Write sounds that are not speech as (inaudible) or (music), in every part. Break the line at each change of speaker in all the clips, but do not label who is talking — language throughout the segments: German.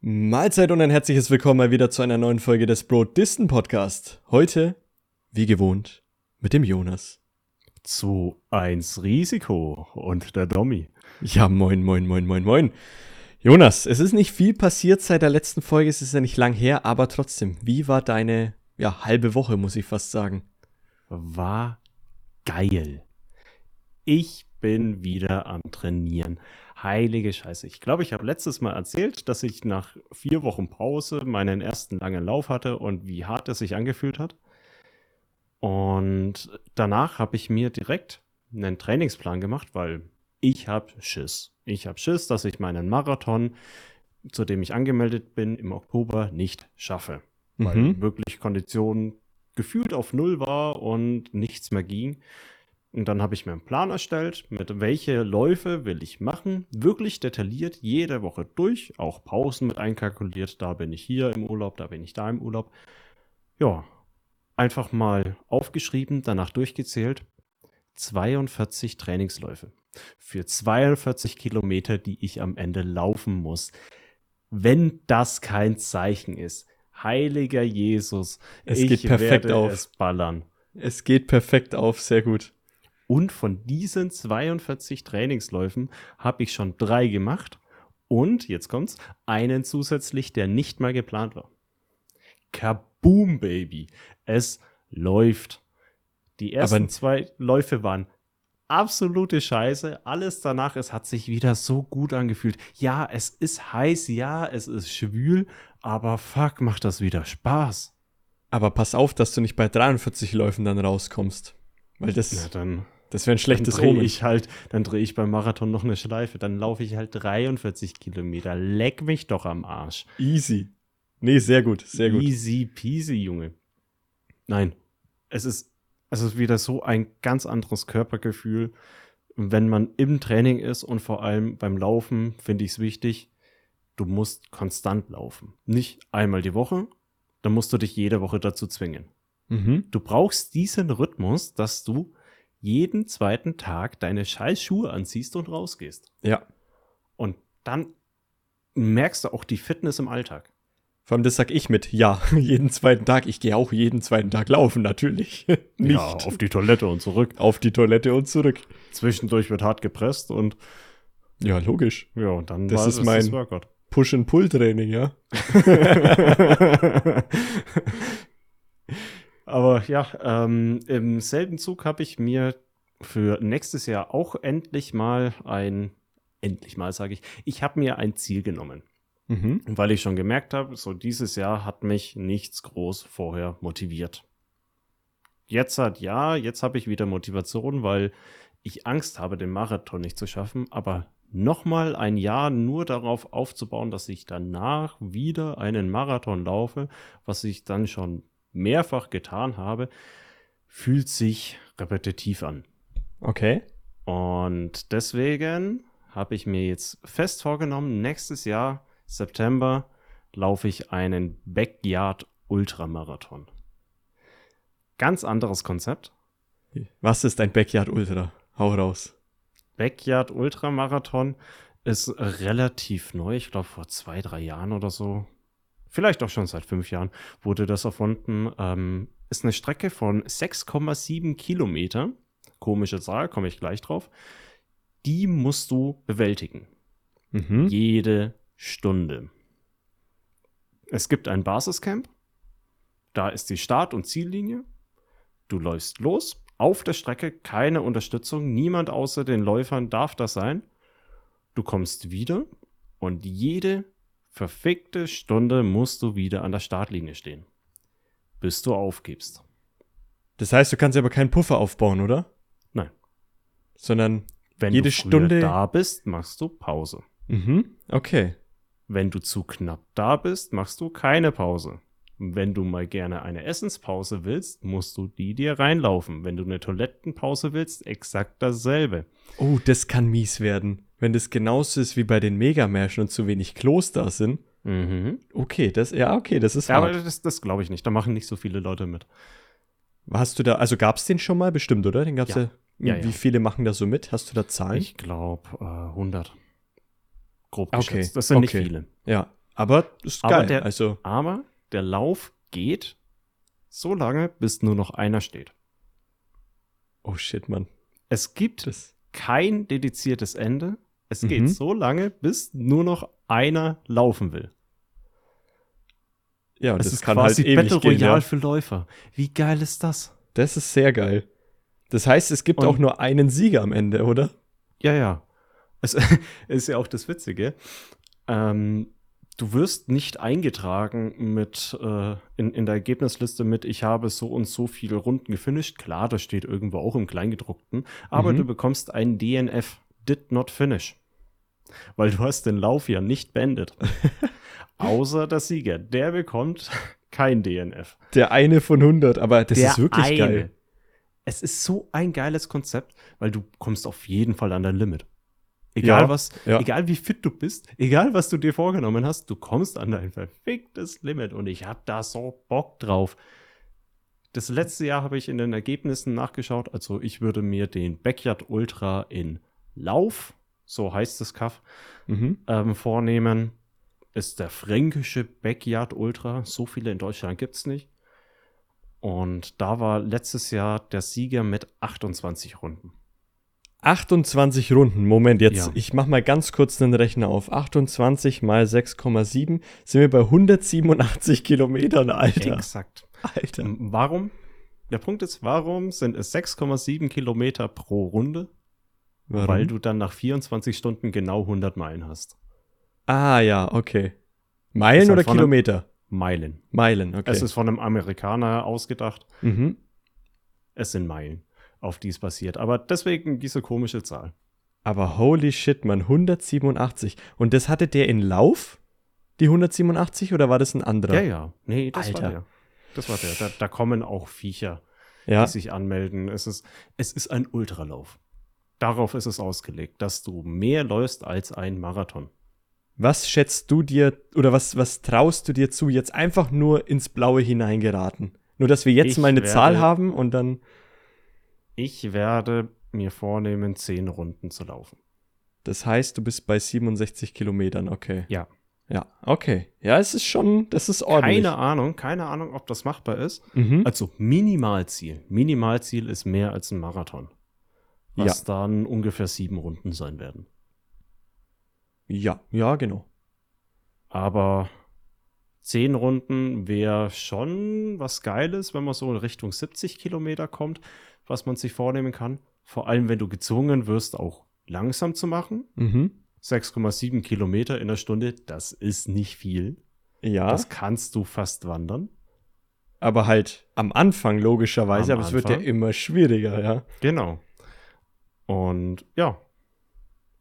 Mahlzeit und ein herzliches Willkommen mal wieder zu einer neuen Folge des Broad Disten Podcast. Heute, wie gewohnt, mit dem Jonas.
Zu 1 Risiko und der Dommy.
Ja, moin, moin, moin, moin, moin. Jonas, es ist nicht viel passiert seit der letzten Folge, es ist ja nicht lang her, aber trotzdem, wie war deine, ja, halbe Woche, muss ich fast sagen?
War geil. Ich bin wieder am Trainieren. Heilige Scheiße. Ich glaube, ich habe letztes Mal erzählt, dass ich nach vier Wochen Pause meinen ersten langen Lauf hatte und wie hart es sich angefühlt hat. Und danach habe ich mir direkt einen Trainingsplan gemacht, weil ich habe Schiss. Ich habe Schiss, dass ich meinen Marathon, zu dem ich angemeldet bin, im Oktober nicht schaffe. Weil
Mhm.
wirklich Kondition gefühlt auf Null war und nichts mehr ging. Und dann habe ich mir einen Plan erstellt, mit welche Läufe will ich machen. Wirklich detailliert jede Woche durch, auch Pausen mit einkalkuliert. Da bin ich hier im Urlaub, da bin ich da im Urlaub. Ja, einfach mal aufgeschrieben, danach durchgezählt. 42 Trainingsläufe für 42 Kilometer, die ich am Ende laufen muss. Wenn das kein Zeichen ist, heiliger Jesus,
Es
ich
geht perfekt
werde
auf.
es ballern.
Es geht perfekt auf, sehr gut.
Und von diesen 42 Trainingsläufen habe ich schon drei gemacht. Und, jetzt kommt's, einen zusätzlich, der nicht mal geplant war. Kaboom, Baby. Es läuft. Die ersten
Aber-
zwei Läufe waren absolute Scheiße. Alles danach, es hat sich wieder so gut angefühlt. Ja, es ist heiß, ja, es ist schwül, aber fuck, macht das wieder Spaß.
Aber pass auf, dass du nicht bei 43 Läufen dann rauskommst. Weil das,
Na, dann
das wäre ein schlechtes
dann drehe
Omen.
ich halt, dann drehe ich beim Marathon noch eine Schleife, dann laufe ich halt 43 Kilometer. Leck mich doch am Arsch.
Easy. Nee, sehr gut, sehr gut.
Easy peasy, Junge. Nein, es ist, es ist wieder so ein ganz anderes Körpergefühl, wenn man im Training ist und vor allem beim Laufen finde ich es wichtig, du musst konstant laufen. Nicht einmal die Woche, dann musst du dich jede Woche dazu zwingen.
Mhm.
Du brauchst diesen Rhythmus, dass du jeden zweiten Tag deine scheiß Schuhe anziehst und rausgehst.
Ja. Und
dann merkst du auch die Fitness im Alltag.
vor allem das sag ich mit, ja, (laughs) jeden zweiten Tag. Ich gehe auch jeden zweiten Tag laufen, natürlich. (laughs) nicht
Ja, auf die Toilette und zurück.
auf die Toilette und zurück.
Zwischendurch wird hart gepresst und
Ja, logisch.
ja, und dann
Das
war
ist
es
mein-. Push-and-Pull-Training, ja. (laughs)
Aber ja, ähm, im selben Zug habe ich mir für nächstes Jahr auch endlich mal ein, endlich mal sage ich, ich habe mir ein Ziel genommen.
Mhm.
Weil ich schon gemerkt habe, so dieses Jahr hat mich nichts groß vorher motiviert. Jetzt hat ja, jetzt habe ich wieder Motivation, weil ich Angst habe, den Marathon nicht zu schaffen, aber nochmal ein Jahr nur darauf aufzubauen, dass ich danach wieder einen Marathon laufe, was ich dann schon mehrfach getan habe, fühlt sich repetitiv an.
Okay.
Und deswegen habe ich mir jetzt fest vorgenommen, nächstes Jahr, September, laufe ich einen Backyard Ultramarathon. Ganz anderes Konzept.
Was ist ein Backyard Ultra? Hau raus.
Backyard Ultramarathon ist relativ neu, ich glaube vor zwei, drei Jahren oder so. Vielleicht auch schon seit fünf Jahren wurde das erfunden. Ähm, ist eine Strecke von 6,7 Kilometer. Komische Zahl, komme ich gleich drauf. Die musst du bewältigen.
Mhm.
Jede Stunde. Es gibt ein Basiscamp. Da ist die Start- und Ziellinie. Du läufst los. Auf der Strecke keine Unterstützung. Niemand außer den Läufern darf das sein. Du kommst wieder und jede verfickte Stunde musst du wieder an der Startlinie stehen. Bis du aufgibst.
Das heißt, du kannst aber keinen Puffer aufbauen, oder?
Nein.
Sondern,
Wenn
Jede
du
Stunde-
da bist, machst du Pause.
mhm. Okay.
Wenn du zu knapp da bist, machst du keine Pause. Wenn du mal gerne eine Essenspause willst, musst du die dir reinlaufen. Wenn du eine Toilettenpause willst, exakt dasselbe.
Oh, das kann mies werden. Wenn das genauso ist wie bei den Megamärschen und zu wenig Klos da sind.
Mhm.
Okay, das, ja, okay, das ist
Ja, aber
hart.
das, das glaube ich nicht. Da machen nicht so viele Leute mit.
Hast du da, also gab's den schon mal bestimmt, oder? Den gab's ja.
Ja. Ja,
Wie
ja.
viele machen da so mit? Hast du da Zahlen?
Ich glaube äh, 100. Grob
Okay,
geschätzt. Das sind
okay.
nicht viele.
Ja. Aber ist
Aber
geil.
der-
also,
Aber der Lauf geht so lange, bis nur noch einer steht.
oh shit, Mann.
Es gibt
Das,
kein dediziertes Ende. Es
Mhm.
geht so lange, bis nur noch einer laufen will.
ja, und
Es
das
ist
kann
quasi
halt ewig
Battle
gehen.
Royale
Ja.
für Läufer. Wie geil ist das?
Das ist sehr geil. Das heißt, es gibt
Und-
auch nur einen Sieger am Ende, oder?
Ja, ja. Es (laughs) ist ja auch das Witzige. Ähm, du wirst nicht eingetragen mit äh, in, in der Ergebnisliste mit, ich habe so und so viele Runden gefinisht. Klar, das steht irgendwo auch im Kleingedruckten. Aber
Mhm.
du bekommst ein DNF, did not finish. Weil du hast den Lauf ja nicht beendet. (laughs) Außer der Sieger. Der bekommt kein DNF.
Der eine von 100, aber das
der
ist wirklich
eine.
geil.
Es ist so ein geiles Konzept, weil du kommst auf jeden Fall an dein Limit. Egal
Ja,
was,
ja.
egal wie fit du bist, egal was du dir vorgenommen hast, du kommst an dein verficktes Limit und ich hab da so Bock drauf. Das letzte Jahr habe ich in den Ergebnissen nachgeschaut, also ich würde mir den Backyard Ultra in Lauf, so heißt das Kaff,
Mhm.
ähm, vornehmen. Ist der fränkische Backyard Ultra. So viele in Deutschland gibt es nicht. Und da war letztes Jahr der Sieger mit 28 Runden.
28 Runden. Moment, jetzt,
Ja.
ich mach mal ganz kurz den Rechner auf. 28 mal 6,7 sind wir bei 187 Kilometern, Alter.
Exakt.
Alter.
Warum? Der Punkt ist, warum sind es 6,7 Kilometer pro Runde?
Warum?
Weil du dann nach 24 Stunden genau 100 Meilen hast.
ah, ja, okay. Meilen
halt
oder Kilometer?
Meilen.
Meilen, okay.
Es ist von einem Amerikaner ausgedacht.
mhm.
Es sind Meilen, auf die es basiert. Aber deswegen diese komische Zahl.
Aber holy shit, man, 187. Und das hatte der in Lauf? Die 187 oder war das ein anderer?
Ja, ja. Nee, das
Alter.
war der. Das war der. Da, da kommen auch Viecher,
Ja.
die sich anmelden. Es ist, es ist ein Ultralauf. Darauf ist es ausgelegt, dass du mehr läufst als ein Marathon.
Was schätzt du dir oder was, was traust du dir zu, jetzt einfach nur ins Blaue hineingeraten? Nur, dass wir jetzt
Ich
mal eine
werde-
Zahl haben und dann.
Ich werde mir vornehmen, zehn Runden zu laufen.
Das heißt, du bist bei 67 Kilometern, okay.
Ja.
Ja, okay. Ja, es ist schon, das ist ordentlich.
Keine Ahnung, keine Ahnung, ob das machbar ist.
Mhm.
Also Minimalziel. Minimalziel ist mehr als ein Marathon. Was dann ungefähr sieben Runden sein werden.
Ja, ja, genau.
Aber zehn Runden wäre schon was Geiles, wenn man so in Richtung 70 Kilometer kommt, was man sich vornehmen kann. Vor allem, wenn du gezwungen wirst, auch langsam zu machen.
Mhm.
6,7 Kilometer in der Stunde, das ist nicht viel.
Ja,
Das kannst du fast wandern.
aber halt am Anfang logischerweise,
Am
aber es wird ja
Anfang.
immer schwieriger, ja.
Genau. Und ja,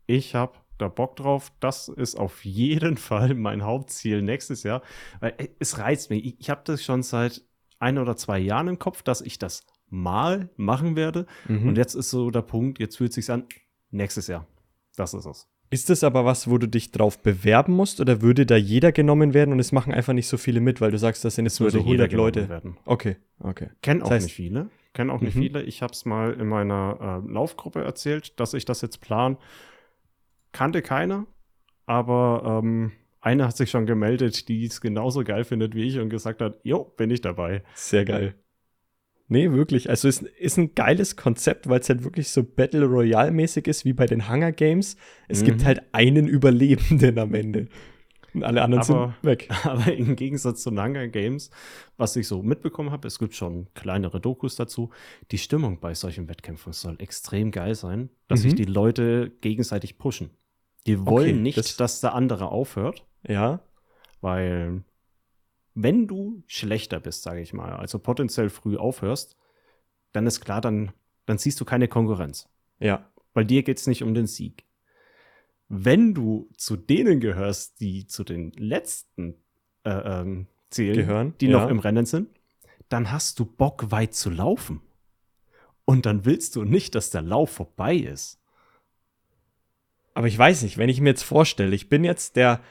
ich habe da Bock drauf. Das ist auf jeden (laughs) Fall mein Hauptziel nächstes Jahr. Weil äh, es reizt mich. Ich, ich habe das schon seit ein oder zwei Jahren im Kopf, dass ich das mal machen werde.
Mhm.
Und jetzt ist so der Punkt, jetzt fühlt sich an, nächstes Jahr. Das ist es.
Ist das aber was, wo du dich drauf bewerben musst oder würde da jeder genommen werden und es machen einfach nicht so viele mit, weil du sagst, das sind jetzt nur so
Würde jeder
100
genommen
Leute?
Werden.
Okay, okay.
Kennen auch
Das heißt-
nicht viele. Kennen auch nicht
Mhm.
viele. Ich habe es mal in meiner äh, Laufgruppe erzählt, dass ich das jetzt plan. Kannte keiner, aber ähm, eine hat sich schon gemeldet, die es genauso geil findet wie ich und gesagt hat, jo, bin ich dabei.
Sehr geil. Nee, wirklich. Also es ist ein geiles Konzept, weil es halt wirklich so Battle Royale-mäßig ist wie bei den Hunger Games. Es
Mhm.
gibt halt einen Überlebenden am Ende. Und alle anderen
Aber-
sind weg. (laughs)
Aber im Gegensatz zu den Hunger Games, was ich so mitbekommen habe, es gibt schon kleinere Dokus dazu, die Stimmung bei solchen Wettkämpfen soll extrem geil sein, dass
Mhm.
sich die Leute gegenseitig pushen. Die wollen nicht,
das-
dass der andere aufhört.
Ja.
Weil wenn du schlechter bist, sage ich mal, also potenziell früh aufhörst, dann ist klar, dann, dann siehst du keine Konkurrenz.
Ja.
Weil dir geht es nicht um den Sieg. Wenn du zu denen gehörst, die zu den letzten äh, ähm, zählen,
Gehören,
die
ja.
noch im Rennen sind, dann hast du Bock, weit zu laufen. Und dann willst du nicht, dass der Lauf vorbei ist.
Aber ich weiß nicht, wenn ich mir jetzt vorstelle, ich bin jetzt der,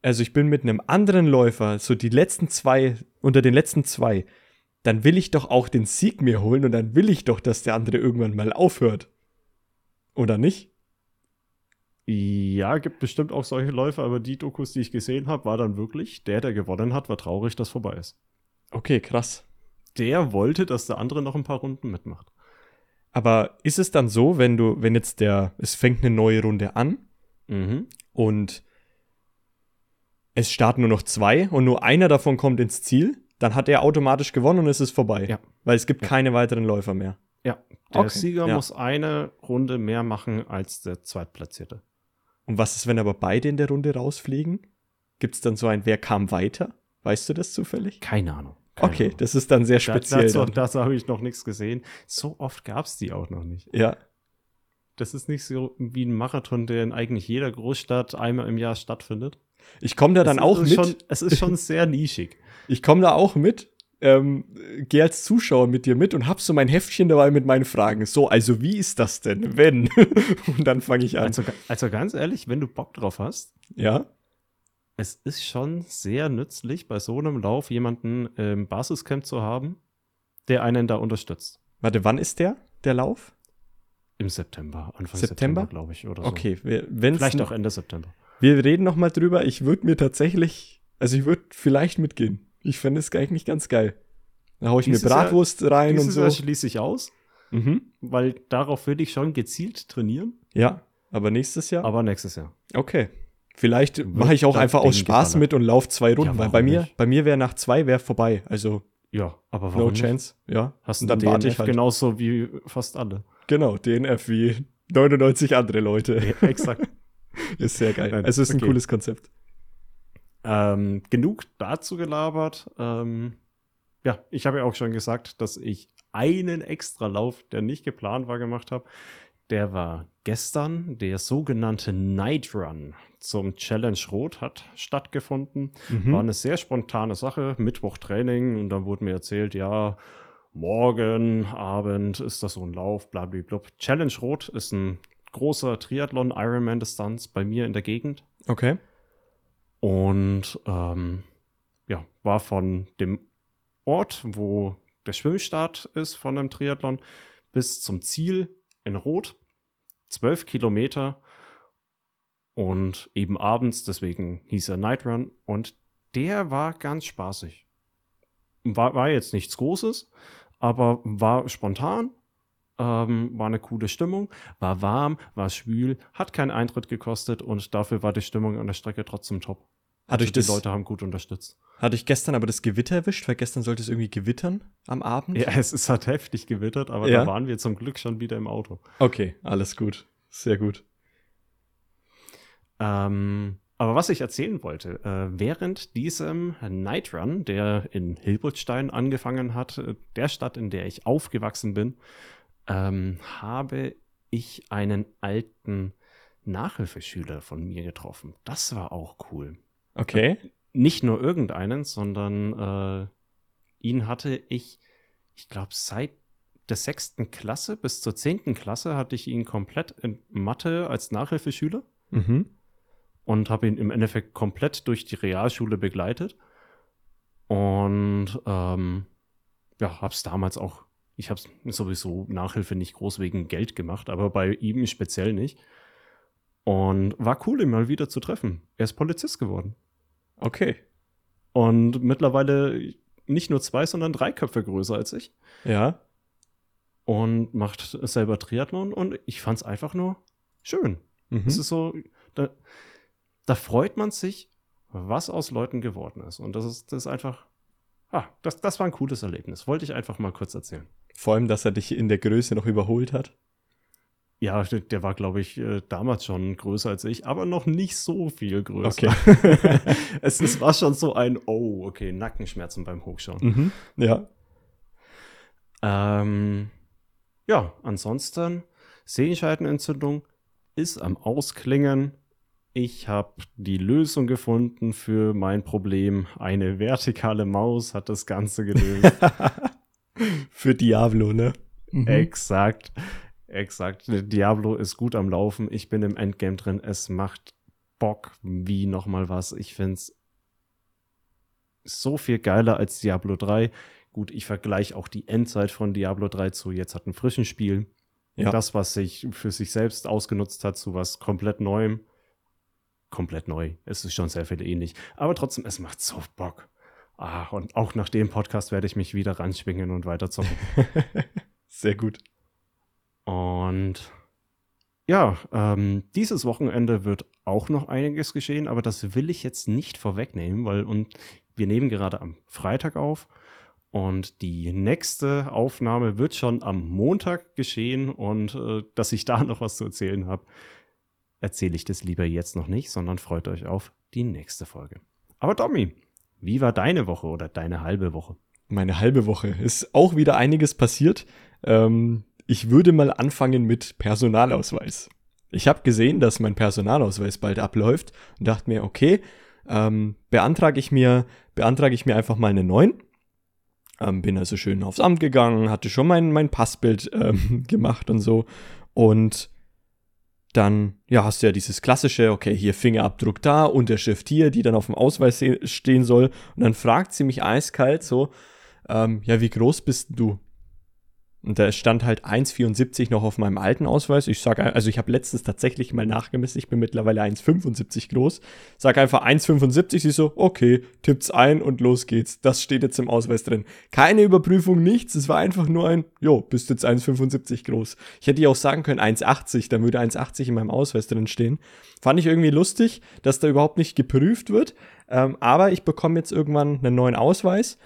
also ich bin mit einem anderen Läufer, so die letzten zwei, unter den letzten zwei, dann will ich doch auch den Sieg mir holen und dann will ich doch, dass der andere irgendwann mal aufhört. Oder nicht?
Ja, gibt bestimmt auch solche Läufe, aber die Dokus, die ich gesehen habe, war dann wirklich, der, der gewonnen hat, war traurig, dass vorbei ist.
Okay, krass.
Der wollte, dass der andere noch ein paar Runden mitmacht.
Aber ist es dann so, wenn du, wenn jetzt der, es fängt eine neue Runde an
Mhm.
und es starten nur noch zwei und nur einer davon kommt ins Ziel, dann hat er automatisch gewonnen und es ist vorbei.
Ja.
Weil es gibt
Ja.
keine weiteren Läufer mehr.
Ja, der
Okay,
Sieger
ja.
muss eine Runde mehr machen als der Zweitplatzierte.
Und was ist, wenn aber beide in der Runde rausfliegen? Gibt es dann so ein, wer kam weiter? Weißt du das zufällig?
Keine Ahnung. Keine
Okay,
Ahnung.
das ist dann sehr
Da-
speziell.
dazu
dann.
dazu habe ich noch nichts gesehen. So oft gab es die auch noch nicht.
Ja,
Das ist nicht so wie ein Marathon, der in eigentlich jeder Großstadt einmal im Jahr stattfindet.
ich komme da dann auch mit.
Schon, es ist schon (laughs) sehr nischig.
Ich komme da auch mit. Ähm, Gehe als Zuschauer mit dir mit und hab so mein Heftchen dabei mit meinen Fragen. So, also wie ist das denn, wenn? (laughs) und dann fange ich an.
Also, also ganz ehrlich, wenn du Bock drauf hast,
ja,
es ist schon sehr nützlich, bei so einem Lauf jemanden im Basiscamp zu haben, der einen da unterstützt.
warte, wann ist der, der Lauf?
Im September, Anfang
September?
September, glaube ich, oder so.
Okay,
Vielleicht auch Ende September.
Wir reden noch mal drüber. Ich würde mir tatsächlich, also ich würde vielleicht mitgehen. Ich fände es eigentlich ganz geil. Da hau ich
Dieses
mir
Jahr-
Bratwurst rein und so.
Jahr schließe ich aus,
Mhm.
weil darauf würde ich schon gezielt trainieren,
Ja, aber nächstes Jahr?
aber nächstes Jahr.
Okay. Vielleicht mache ich auch einfach aus Spaß mit und laufe zwei Runden,
Ja,
weil bei mir,
nicht?
bei mir wäre nach zwei wäre vorbei. Also
Ja, aber warum
no
nicht?
chance. Ja.
Hast du
dann
dann
warte ich halt.
genauso wie fast alle.
Genau, DNF wie 99 andere Leute.
Ja, exakt. (laughs)
Ist sehr geil.
Nein,
also ist ein
okay.
cooles Konzept.
Ähm, genug dazu gelabert. Ähm, ja, ich habe ja auch schon gesagt, dass ich einen extra Lauf, der nicht geplant war, gemacht habe. Der war gestern, der sogenannte Night Run zum Challenge Rot hat stattgefunden.
Mhm.
War eine sehr spontane Sache, Mittwoch Training und dann wurde mir erzählt, ja, morgen Abend ist das so ein Lauf, blablabla. Challenge Rot ist ein großer Triathlon Ironman Distanz bei mir in der Gegend
Okay.
Und ähm, ja, war von dem Ort, wo der Schwimmstart ist von einem Triathlon, bis zum Ziel in Rot. Zwölf Kilometer und eben abends, deswegen hieß er Night Run. Und der war ganz spaßig. War, war jetzt nichts Großes, aber war spontan, ähm, war eine coole Stimmung, war warm, war schwül, hat keinen Eintritt gekostet und dafür war die Stimmung an der Strecke trotzdem top.
Hat euch
Also
das,
die Leute haben gut unterstützt.
hat euch gestern aber das Gewitter erwischt? Weil gestern sollte es irgendwie gewittern am Abend.
Ja, es ist halt heftig gewittert, aber
Ja.
da waren wir zum Glück schon wieder im Auto.
Okay, alles gut. Sehr gut.
Ähm, aber was ich erzählen wollte, äh, während diesem Night Run, der in Hilbertstein angefangen hat, äh, der Stadt, in der ich aufgewachsen bin, ähm, habe ich einen alten Nachhilfeschüler von mir getroffen. Das war auch cool.
Okay.
Nicht nur irgendeinen, sondern äh, ihn hatte ich, ich glaube, seit der sechsten Klasse bis zur zehnten Klasse hatte ich ihn komplett in Mathe als Nachhilfeschüler
Mhm.
und habe ihn im Endeffekt komplett durch die Realschule begleitet. Und ähm, ja, habe es damals auch, ich habe sowieso Nachhilfe nicht groß wegen Geld gemacht, aber bei ihm speziell nicht. Und war cool, ihn mal wieder zu treffen. Er ist Polizist geworden.
Okay.
Und mittlerweile nicht nur zwei, sondern drei Köpfe größer als ich.
Ja.
Und macht selber Triathlon. Und ich fand es einfach nur schön.
Mhm.
Es ist so, da, da freut man sich, was aus Leuten geworden ist. Und das ist, das ist einfach, ah, das, das war ein cooles Erlebnis. Wollte ich einfach mal kurz erzählen.
Vor allem, dass er dich in der Größe noch überholt hat.
Ja, der, war, glaube ich, äh, damals schon größer als ich, aber noch nicht so viel größer.
Okay. (laughs)
es, es war schon so ein, oh, okay, Nackenschmerzen beim Hochschauen.
Mhm. Ja.
Ähm, ja, ansonsten, Sehenscheidenentzündung ist am Ausklingen. Ich habe die Lösung gefunden für mein Problem. Eine vertikale Maus hat das Ganze gelöst. (laughs)
Für Diablo, ne? Mhm.
exakt, exakt. Diablo ist gut am Laufen. Ich bin im Endgame drin. Es macht Bock wie nochmal was. Ich finde es so viel geiler als Diablo 3. Gut, ich vergleiche auch die Endzeit von Diablo 3 zu jetzt hat ein frischen Spiel. Ja. Das, was sich für sich selbst ausgenutzt hat, zu was komplett Neuem. Komplett neu. Es ist schon sehr viel ähnlich. Aber trotzdem, es macht so Bock. Ah, und auch nach dem Podcast werde ich mich wieder ranschwingen und weiterzocken. (laughs)
sehr gut.
Und ja, ähm, dieses Wochenende wird auch noch einiges geschehen, aber das will ich jetzt nicht vorwegnehmen, weil und wir nehmen gerade am Freitag auf und die nächste Aufnahme wird schon am Montag geschehen und äh, dass ich da (laughs) noch was zu erzählen habe, erzähle ich das lieber jetzt noch nicht, sondern freut euch auf die nächste Folge. Aber Tommy, wie war deine Woche oder deine halbe Woche?
Meine halbe Woche ist auch wieder einiges passiert. Ähm, ich würde mal anfangen mit Personalausweis. Ich habe gesehen, dass mein Personalausweis bald abläuft und dachte mir, okay, ähm, beantrage ich mir, beantrage ich mir einfach mal einen neuen ähm, bin also schön aufs Amt gegangen, hatte schon mein, mein Passbild (laughs) ähm, gemacht und so. Und dann, ja, hast du ja dieses klassische, okay, hier Fingerabdruck da, Unterschrift hier, die dann auf dem Ausweis stehen soll. Und dann fragt sie mich eiskalt so, ähm, ja, wie groß bist du? Und da stand halt 1,74 noch auf meinem alten Ausweis. Ich sage, also ich habe letztens tatsächlich mal nachgemessen, ich bin mittlerweile 1,75 groß. Sag einfach 1,75, sie so, okay, tippt's ein und los geht's. Das steht jetzt im Ausweis drin. Keine Überprüfung, nichts. Es war einfach nur ein, jo, bist jetzt 1,75 groß. Ich hätte ja auch sagen können 1,80, dann würde 1,80 in meinem Ausweis drin stehen. Fand ich irgendwie lustig, dass da überhaupt nicht geprüft wird. Ähm, aber ich bekomme jetzt irgendwann einen neuen Ausweis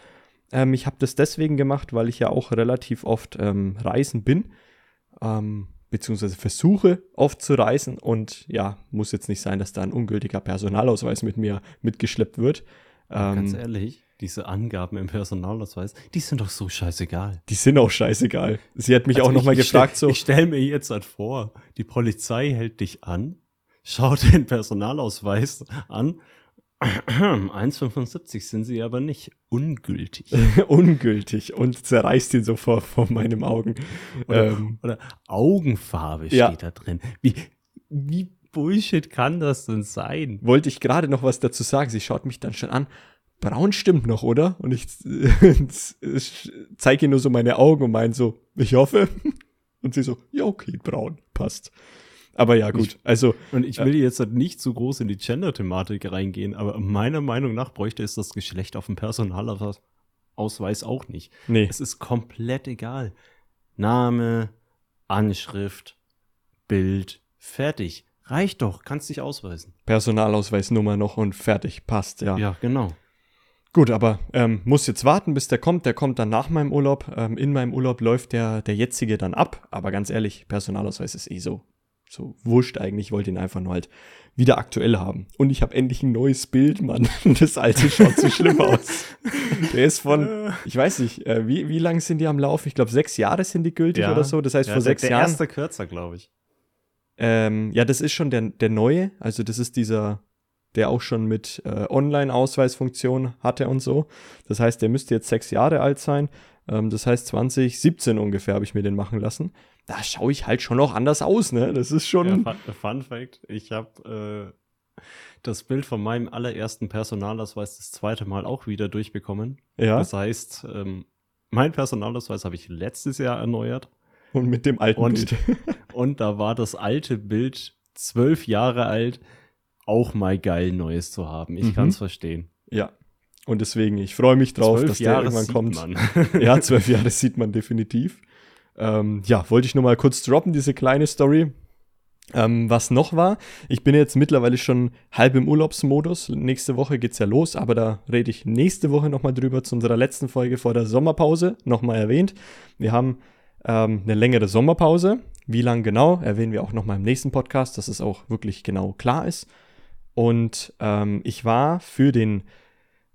ähm, ich habe das deswegen gemacht, weil ich ja auch relativ oft ähm, reisen bin, ähm, beziehungsweise versuche oft zu reisen und ja, muss jetzt nicht sein, dass da ein ungültiger Personalausweis mit mir mitgeschleppt wird.
Ganz ähm, ehrlich, diese Angaben im Personalausweis, die sind doch so scheißegal.
Die sind auch scheißegal. Sie hat mich also auch nochmal gefragt
stell,
so.
Ich stelle mir jetzt halt vor, die Polizei hält dich an, schaut den Personalausweis an 1,75 sind sie aber nicht. Ungültig. (laughs)
Ungültig und zerreißt ihn so vor, vor meinen Augen.
Oder, ähm, oder Augenfarbe ja. steht da drin. Wie, wie Bullshit kann das denn sein?
Wollte ich gerade noch was dazu sagen. Sie schaut mich dann schon an. Braun stimmt noch, oder? Und ich (laughs) zeige ihr nur so meine Augen und meine so, ich hoffe. (laughs) Und sie so, ja, okay, braun, passt. Aber ja, gut. Ich, also.
Und ich will äh, jetzt halt nicht zu groß in die Gender-Thematik reingehen, aber meiner Meinung nach bräuchte es das Geschlecht auf dem Personalausweis auch nicht.
Nee.
Es ist komplett egal. Name, Anschrift, Bild, fertig. Reicht doch, kannst dich ausweisen.
Personalausweisnummer noch und fertig, passt, ja.
Ja, genau.
Gut, aber ähm, muss jetzt warten, bis der kommt. Der kommt dann nach meinem Urlaub. Ähm, in meinem Urlaub läuft der, der jetzige dann ab. Aber ganz ehrlich, Personalausweis ist eh so so wurscht eigentlich, ich wollte ihn einfach nur halt wieder aktuell haben. Und ich habe endlich ein neues Bild, Mann. (laughs) Das alte schaut so schlimm aus. Der ist von, ich weiß nicht, äh, wie, wie lange sind die am Lauf? Ich glaube, sechs Jahre sind die gültig ja. oder so. Das heißt, ja, vor sechs der Jahren. Der
erste kürzer, glaube ich.
Ähm, ja, das ist schon der, der neue. Also, das ist dieser, der auch schon mit äh, Online-Ausweisfunktion hatte und so. Das heißt, der müsste jetzt sechs Jahre alt sein. Ähm, das heißt, 2017 ungefähr habe ich mir den machen lassen da schaue ich halt schon noch anders aus, ne? Das ist schon.
Ja, fun, Fact: Ich habe äh, das Bild von meinem allerersten Personalausweis das zweite Mal auch wieder durchbekommen.
Ja.
Das heißt, ähm, mein Personalausweis habe ich letztes Jahr erneuert.
Und mit dem alten
und,
Bild. (laughs)
und da war das alte Bild zwölf Jahre alt. Auch mal geil, Neues zu haben. Ich mhm. kann es verstehen.
Ja. Und deswegen, ich freue mich drauf, dass Jahre der irgendwann kommt. Man. ja, (laughs) zwölf Jahre sieht man definitiv. Ähm, ja, wollte ich nur mal kurz droppen, diese kleine Story. Ähm, was noch war, ich bin jetzt mittlerweile schon halb im Urlaubsmodus. Nächste Woche geht's ja los, aber da rede ich nächste Woche nochmal drüber zu unserer letzten Folge vor der Sommerpause. Nochmal erwähnt. Wir haben ähm, eine längere Sommerpause. Wie lang genau, erwähnen wir auch nochmal im nächsten Podcast, dass es auch wirklich genau klar ist. Und ähm, ich war für den,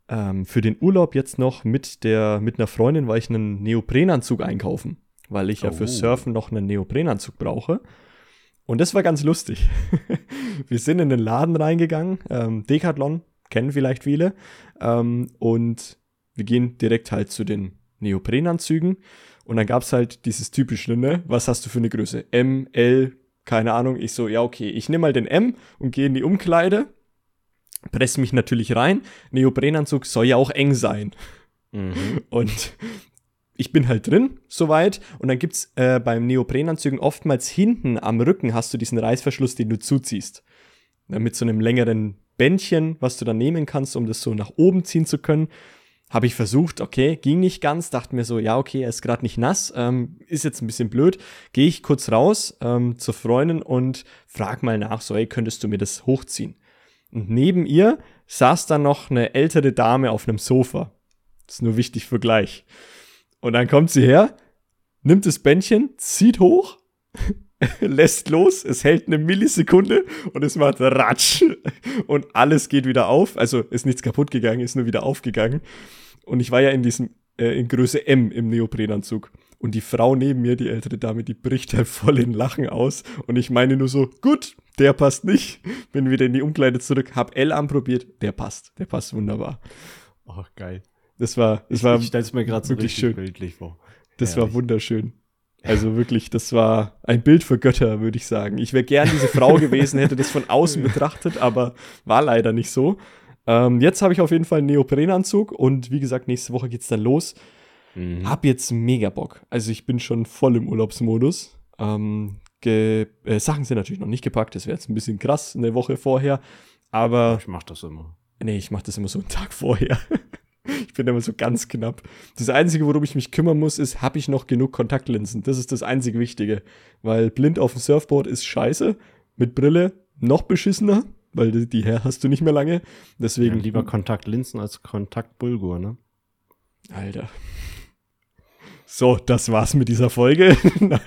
ähm, für den Urlaub jetzt noch mit, der, mit einer Freundin, weil ich einen Neoprenanzug einkaufen weil ich ja für oh. Surfen noch einen Neoprenanzug brauche. Und das war ganz lustig. (laughs) wir sind in den Laden reingegangen, ähm, Decathlon, kennen vielleicht viele, ähm, und wir gehen direkt halt zu den Neoprenanzügen. Und dann gab es halt dieses typische, ne? Was hast du für eine Größe? M, L, keine Ahnung. Ich so, ja, okay, ich nehme mal den M und gehe in die Umkleide, presse mich natürlich rein. Neoprenanzug soll ja auch eng sein. Mhm. Und ich bin halt drin, soweit. Und dann gibt's äh, beim Neoprenanzügen oftmals hinten am Rücken hast du diesen Reißverschluss, den du zuziehst. Ja, mit so einem längeren Bändchen, was du dann nehmen kannst, um das so nach oben ziehen zu können. Habe ich versucht, okay, ging nicht ganz, dachte mir so, ja, okay, er ist gerade nicht nass, ähm, ist jetzt ein bisschen blöd. Gehe ich kurz raus ähm, zur Freundin und frag mal nach, so, ey, könntest du mir das hochziehen? Und neben ihr saß dann noch eine ältere Dame auf einem Sofa. Das ist nur wichtig für gleich. Und dann kommt sie her, nimmt das Bändchen, zieht hoch, (laughs) lässt los, es hält eine Millisekunde und es macht Ratsch. Und alles geht wieder auf. Also ist nichts kaputt gegangen, ist nur wieder aufgegangen. Und ich war ja in diesem, äh, in Größe M im Neoprenanzug. Und die Frau neben mir, die ältere Dame, die bricht halt voll in Lachen aus. Und ich meine nur so, gut, der passt nicht. Bin wieder in die Umkleide zurück, hab L anprobiert, der passt. Der passt wunderbar.
Ach, geil.
Das war, das war,
ich stell's mir gerade so
wirklich schön.
bildlich vor.
das war
Herrlich.
wunderschön. Also wirklich, das war ein Bild für Götter, würde ich sagen. Ich wäre gern diese Frau gewesen, hätte das von außen (laughs) betrachtet, aber war leider nicht so. Ähm, jetzt habe ich auf jeden Fall einen Neoprenanzug und wie gesagt, nächste Woche geht's dann los.
Mhm.
Hab jetzt mega Bock. Also ich bin schon voll im Urlaubsmodus. Ähm, äh, Sachen sind natürlich noch nicht gepackt, das wäre jetzt ein bisschen krass, eine Woche vorher. Aber
Ich mach das immer.
Nee, ich mache das immer so einen Tag vorher. (laughs) ich bin immer so ganz knapp. Das Einzige, worum ich mich kümmern muss, ist, habe ich noch genug Kontaktlinsen? Das ist das einzige Wichtige. Weil blind auf dem Surfboard ist scheiße. Mit Brille noch beschissener, weil die, die her hast du nicht mehr lange.
Ja,
Deswegen
lieber Kontaktlinsen als Kontaktbulgur, ne?
Alter. So, das war's mit dieser Folge. (laughs)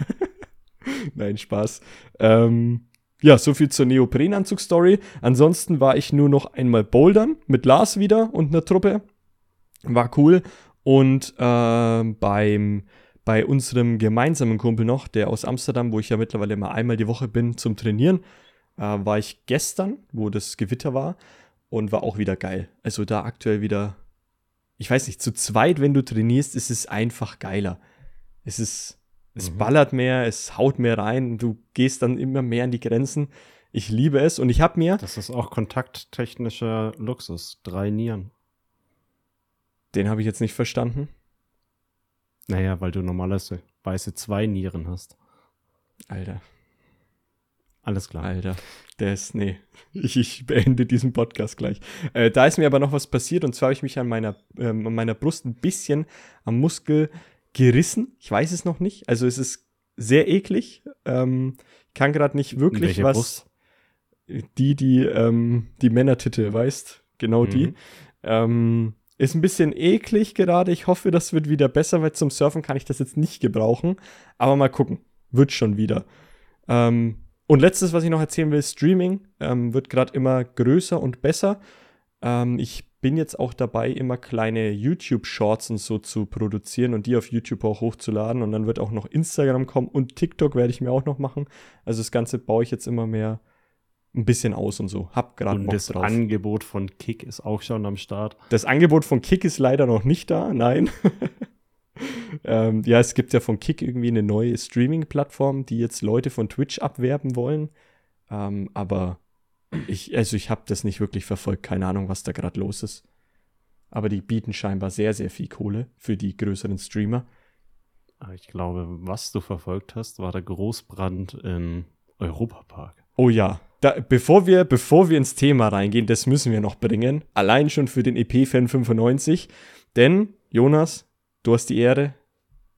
Nein, Spaß. Ähm, ja, so viel zur Neoprenanzug-Story. Ansonsten war ich nur noch einmal bouldern mit Lars wieder und einer Truppe. War cool. Und ähm, beim, bei unserem gemeinsamen Kumpel noch, der aus Amsterdam, wo ich ja mittlerweile immer einmal die Woche bin zum Trainieren, äh, war ich gestern, wo das Gewitter war. Und war auch wieder geil. Also da aktuell wieder ich weiß nicht, zu zweit, wenn du trainierst, ist es einfach geiler. Es ist, es
Mhm.
ballert mehr, es haut mehr rein, du gehst dann immer mehr an die Grenzen. Ich liebe es und ich habe mir,
Das ist auch kontakttechnischer Luxus. Drei Nieren.
Den habe ich jetzt nicht verstanden.
Naja, weil du normalerweise zwei Nieren hast.
Alter,
Alles klar.
Alter, der ist, nee, (laughs) ich, ich beende diesen Podcast gleich. Äh, da ist mir aber noch was passiert und zwar habe ich mich an meiner, ähm, an meiner Brust ein bisschen am Muskel gerissen. Ich weiß es noch nicht. Also es ist sehr eklig. Ähm, ich kann gerade nicht wirklich
Welche
was.
Brust?
Die, die, ähm, die Männertitte, weißt? Genau die.
Mhm.
Ähm, ist ein bisschen eklig gerade. Ich hoffe, das wird wieder besser, weil zum Surfen kann ich das jetzt nicht gebrauchen. Aber mal gucken. Wird schon wieder. Ähm, und letztes, was ich noch erzählen will, Streaming ähm, wird gerade immer größer und besser. Ähm, ich bin jetzt auch dabei, immer kleine YouTube-Shorts und so zu produzieren und die auf YouTube auch hochzuladen. Und dann wird auch noch Instagram kommen und TikTok werde ich mir auch noch machen. Also das Ganze baue ich jetzt immer mehr ein bisschen aus und so. Hab gerade Bock
das
drauf.
Angebot von Kick ist auch schon am Start.
Das Angebot von Kick ist leider noch nicht da, nein. (laughs) ähm, ja, es gibt ja von Kick irgendwie eine neue Streaming-Plattform, die jetzt Leute von Twitch abwerben wollen. Ähm, aber ich, also ich habe das nicht wirklich verfolgt, keine Ahnung, was da gerade los ist. Aber die bieten scheinbar sehr, sehr viel Kohle für die größeren Streamer.
Aber Ich glaube, was du verfolgt hast, war der Großbrand im Europapark.
Oh ja, da, bevor, wir, bevor wir ins Thema reingehen, das müssen wir noch bringen. Allein schon für den EP-Fan 95. Denn, Jonas, du hast die Ehre.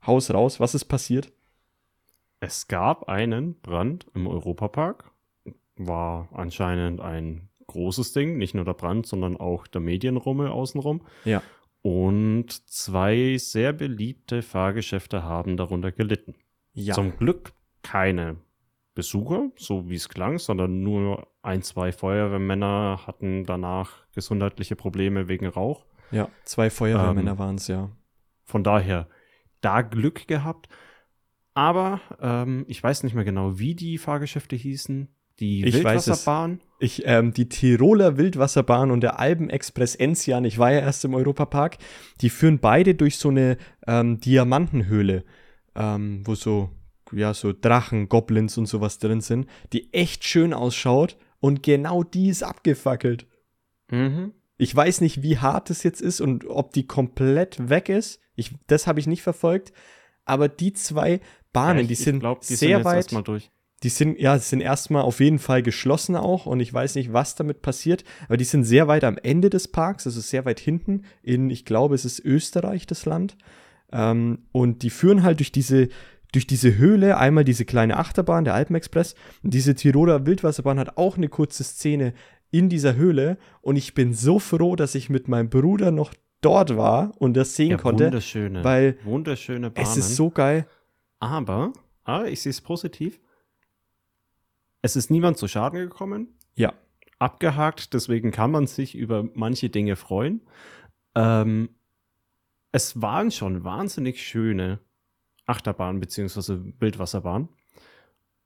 Haus raus, was ist passiert?
Es gab einen Brand im Europapark. War anscheinend ein großes Ding. Nicht nur der Brand, sondern auch der Medienrummel außenrum.
Ja.
Und zwei sehr beliebte Fahrgeschäfte haben darunter gelitten.
Ja.
Zum Glück keine Besucher, so wie es klang, sondern nur ein, zwei Feuerwehrmänner hatten danach gesundheitliche Probleme wegen Rauch.
ja, zwei Feuerwehrmänner
Ähm,
waren es, ja.
Von daher da Glück gehabt. Aber ähm, ich weiß nicht mehr genau, wie die Fahrgeschäfte hießen. Die
Ich.
Wildwasserbahn.
Ich, ähm, die Tiroler Wildwasserbahn und der Alpenexpress Enzian, ich war ja erst im Europapark, die führen beide durch so eine ähm, Diamantenhöhle, ähm, wo so, ja, so Drachen, Goblins und sowas drin sind, die echt schön ausschaut und genau die ist abgefackelt.
Mhm.
Ich weiß nicht, wie hart es jetzt ist und ob die komplett weg ist. Ich, das habe ich nicht verfolgt. Aber die zwei Bahnen,
Ja, ich-
die sind
glaub, die sind
sehr
jetzt
weit. Die sind, ja, sind erstmal auf jeden Fall geschlossen auch und ich weiß nicht, was damit passiert, aber die sind sehr weit am Ende des Parks, also sehr weit hinten in, ich glaube, es ist Österreich, das Land. Ähm, und die führen halt durch diese, durch diese Höhle, einmal diese kleine Achterbahn, der Alpenexpress, und diese Tiroler Wildwasserbahn hat auch eine kurze Szene in dieser Höhle und ich bin so froh, dass ich mit meinem Bruder noch dort war und das sehen
Ja,
konnte,
wunderschöne,
weil
wunderschöne Bahnen.
es ist so geil.
aber, aber ich sehe es positiv. Es ist niemand zu Schaden gekommen.
Ja,
abgehakt, deswegen kann man sich über manche Dinge freuen. Ähm, es waren schon wahnsinnig schöne Achterbahnen bzw. Wildwasserbahnen.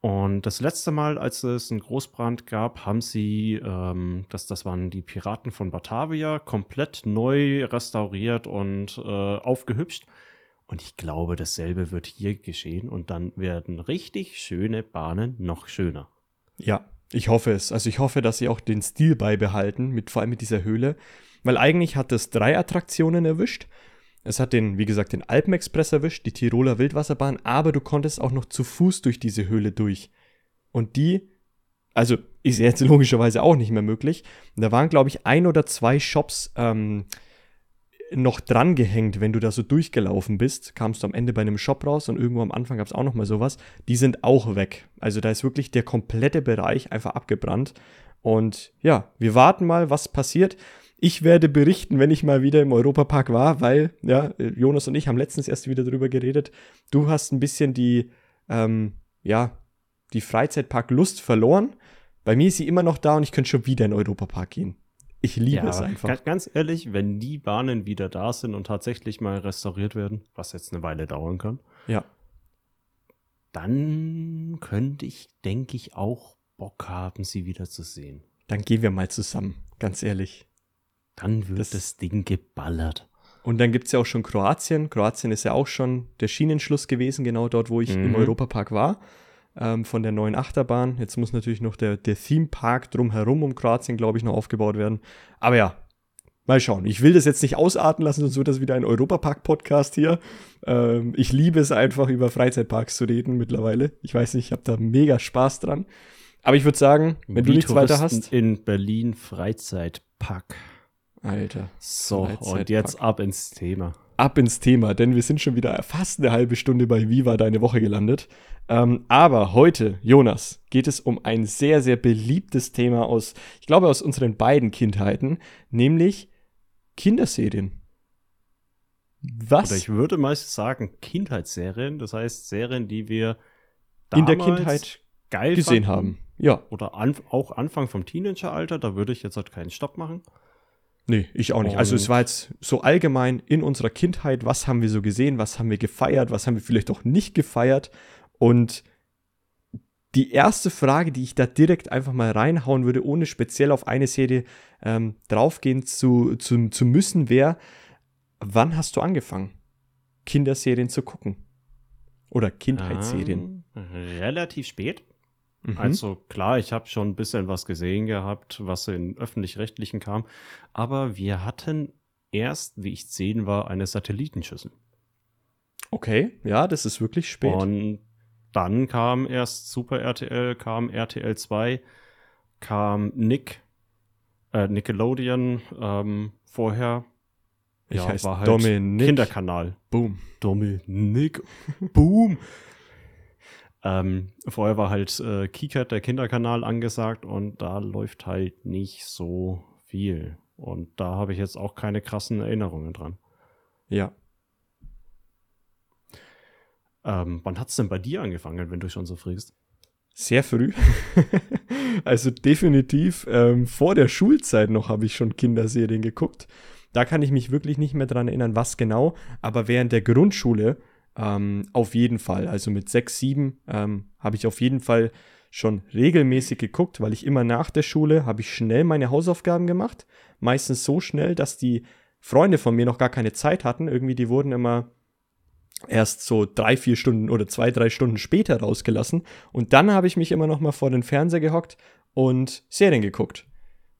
Und das letzte Mal, als es einen Großbrand gab, haben sie, ähm, das, das waren die Piraten von Batavia, komplett neu restauriert und äh, aufgehübscht. Und ich glaube, dasselbe wird hier geschehen und dann werden richtig schöne Bahnen noch schöner.
Ja, ich hoffe es. Also ich hoffe, dass sie auch den Stil beibehalten, mit, vor allem mit dieser Höhle. Weil eigentlich hat es drei Attraktionen erwischt. Es hat den, wie gesagt, den Alpenexpress erwischt, die Tiroler Wildwasserbahn, aber du konntest auch noch zu Fuß durch diese Höhle durch. Und die, also ist jetzt (laughs) logischerweise auch nicht mehr möglich. Da waren, glaube ich, ein oder zwei Shops ähm, noch dran gehängt, wenn du da so durchgelaufen bist, kamst du am Ende bei einem Shop raus und irgendwo am Anfang gab es auch noch mal sowas. Die sind auch weg. Also da ist wirklich der komplette Bereich einfach abgebrannt. Und ja, wir warten mal, was passiert. Ich werde berichten, wenn ich mal wieder im Europapark war, weil, ja, Jonas und ich haben letztens erst wieder drüber geredet. Du hast ein bisschen die, ähm, ja, die Freizeitpark-Lust verloren. Bei mir ist sie immer noch da und ich könnte schon wieder in den Europapark gehen. Ich liebe es
aber
einfach.
ga- Ganz ehrlich, wenn die Bahnen wieder da sind und tatsächlich mal restauriert werden, was jetzt eine Weile dauern kann,
Ja.
dann könnte ich, denke ich, auch Bock haben, sie wieder zu sehen.
Dann gehen wir mal zusammen, ganz ehrlich.
Dann wird
Das-
das, Ding geballert.
Und dann gibt es ja auch schon Kroatien. Kroatien ist ja auch schon der Schienenschluss gewesen, genau dort, wo ich im
Mhm.
Europapark war, ähm, von der neuen Achterbahn. Jetzt muss natürlich noch der, der Theme-Park drumherum um Kroatien, glaube ich, noch aufgebaut werden. Aber ja, mal schauen. Ich will das jetzt nicht ausarten lassen, sonst wird das wieder ein Europapark-Podcast hier. Ähm, ich liebe es einfach, über Freizeitparks zu reden mittlerweile. Ich weiß nicht, ich habe da mega Spaß dran. Aber ich würde sagen, wenn du
Wie
nichts weiter hast.
In Berlin Freizeitpark.
Alter.
So, und jetzt ab ins Thema.
ab ins Thema, denn wir sind schon wieder fast eine halbe Stunde bei Wie war deine Woche gelandet. Ähm, aber heute, Jonas, geht es um ein sehr, sehr beliebtes Thema aus, ich glaube, aus unseren beiden Kindheiten, nämlich Kinderserien. Was
Oder ich würde meist sagen Kindheitsserien, das heißt Serien, die wir
in der
damals
Kindheit
geil
gesehen
fanden.
haben. Ja,
Oder an, auch Anfang vom Teenageralter, da würde ich jetzt halt keinen Stopp machen.
Nee, ich auch nicht. Also es war jetzt so allgemein in unserer Kindheit, was haben wir so gesehen, was haben wir gefeiert, was haben wir vielleicht auch nicht gefeiert. Und die erste Frage, die ich da direkt einfach mal reinhauen würde, ohne speziell auf eine Serie ähm, draufgehen zu, zu, zu müssen, wäre, wann hast du angefangen, Kinderserien zu gucken? Oder Kindheitsserien?
Ähm, relativ spät.
Mhm.
Also klar, ich habe schon ein bisschen was gesehen gehabt, was in öffentlich-rechtlichen kam. Aber wir hatten erst, wie ich zehn war, eine Satellitenschüssel.
okay, ja, das ist wirklich spät.
Und dann kam erst Super RTL, kam RTL 2, kam Nick, äh, Nickelodeon ähm, vorher.
ich
ja,
heiße
war halt
Dominik.
Kinderkanal.
Boom.
Dominik. Boom. Ähm, vorher war halt äh, Kika, der Kinderkanal, angesagt und da läuft halt nicht so viel. Und da habe ich jetzt auch keine krassen Erinnerungen dran.
Ja.
Ähm, wann hat es denn bei dir angefangen, wenn du schon so fragst?
Sehr früh. (laughs) also definitiv ähm, vor der Schulzeit noch habe ich schon Kinderserien geguckt. Da kann ich mich wirklich nicht mehr dran erinnern, was genau. Aber während der Grundschule ähm, auf jeden Fall. Also mit sechs, sieben ähm, habe ich auf jeden Fall schon regelmäßig geguckt, weil ich immer nach der Schule habe ich schnell meine Hausaufgaben gemacht. Meistens so schnell, dass die Freunde von mir noch gar keine Zeit hatten. Irgendwie, die wurden immer erst so drei, vier Stunden oder zwei, drei Stunden später rausgelassen. Und dann habe ich mich immer noch mal vor den Fernseher gehockt und Serien geguckt.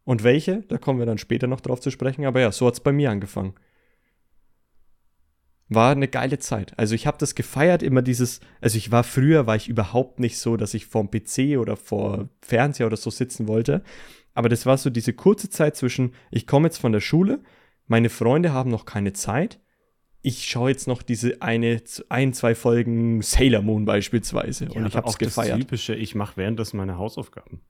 Und welche? Da kommen wir dann später noch drauf zu sprechen. Aber ja, so hat es bei mir angefangen. War eine geile Zeit. Also ich habe das gefeiert, immer dieses, also ich war früher, war ich überhaupt nicht so, dass ich vorm PC oder vor Fernseher oder so sitzen wollte. Aber das war so diese kurze Zeit zwischen, ich komme jetzt von der Schule, meine Freunde haben noch keine Zeit, ich schaue jetzt noch diese eine, ein, zwei Folgen Sailor Moon beispielsweise.
Ja,
und ich habe es gefeiert. Das
typische, ich mache währenddessen meine Hausaufgaben.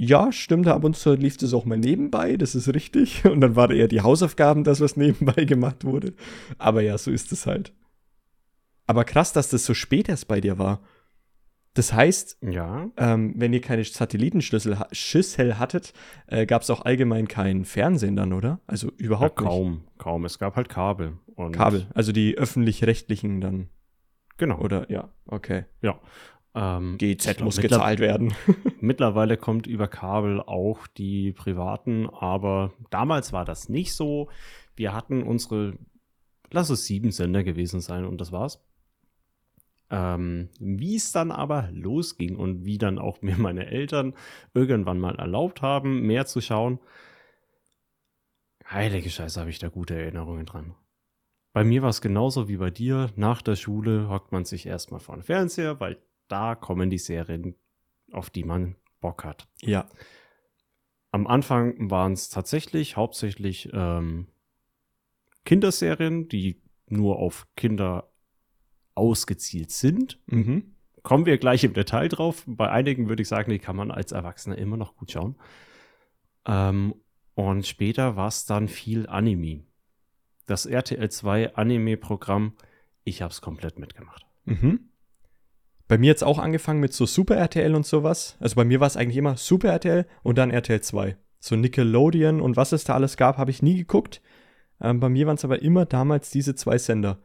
Ja, stimmt, ab und zu lief das auch mal nebenbei, das ist richtig. (laughs) Und dann war eher die Hausaufgaben das, was nebenbei gemacht wurde. Aber ja, so ist es halt. Aber krass, dass das so spät erst bei dir war. Das heißt,
ja.
ähm, wenn ihr keine Satellitenschüssel Schüssel hattet, äh, gab es auch allgemein keinen Fernsehen dann, oder? Also überhaupt
ja, kaum, nicht. Kaum, Es gab halt Kabel.
Kabel, also die öffentlich-rechtlichen dann.
Genau.
Oder ja, okay.
Ja.
Ähm, GZ muss gezahlt werden. (laughs)
mittlerweile kommt über Kabel auch die privaten, aber damals war das nicht so. Wir hatten unsere, lass es sieben Sender gewesen sein und das war's. Ähm, wie es dann aber losging und wie dann auch (laughs) mir meine Eltern irgendwann mal erlaubt haben, mehr zu schauen, heilige Scheiße, habe ich da gute Erinnerungen dran. Bei mir war es genauso wie bei dir. Nach der Schule hockt man sich erstmal vor den Fernseher, weil da kommen die Serien, auf die man Bock hat.
Ja.
Am Anfang waren es tatsächlich hauptsächlich ähm, Kinderserien, die nur auf Kinder ausgezielt sind.
Mhm.
Kommen wir gleich im Detail drauf. Bei einigen würde ich sagen, die kann man als Erwachsener immer noch gut schauen. Ähm, und später war es dann viel Anime. Das RTL 2 Anime-Programm, ich habe es komplett mitgemacht.
Mhm. Bei mir jetzt auch angefangen mit so Super RTL und sowas. Also bei mir war es eigentlich immer Super RTL und dann RTL 2. So Nickelodeon und was es da alles gab, habe ich nie geguckt. Ähm, bei mir waren es aber immer damals diese zwei Sender.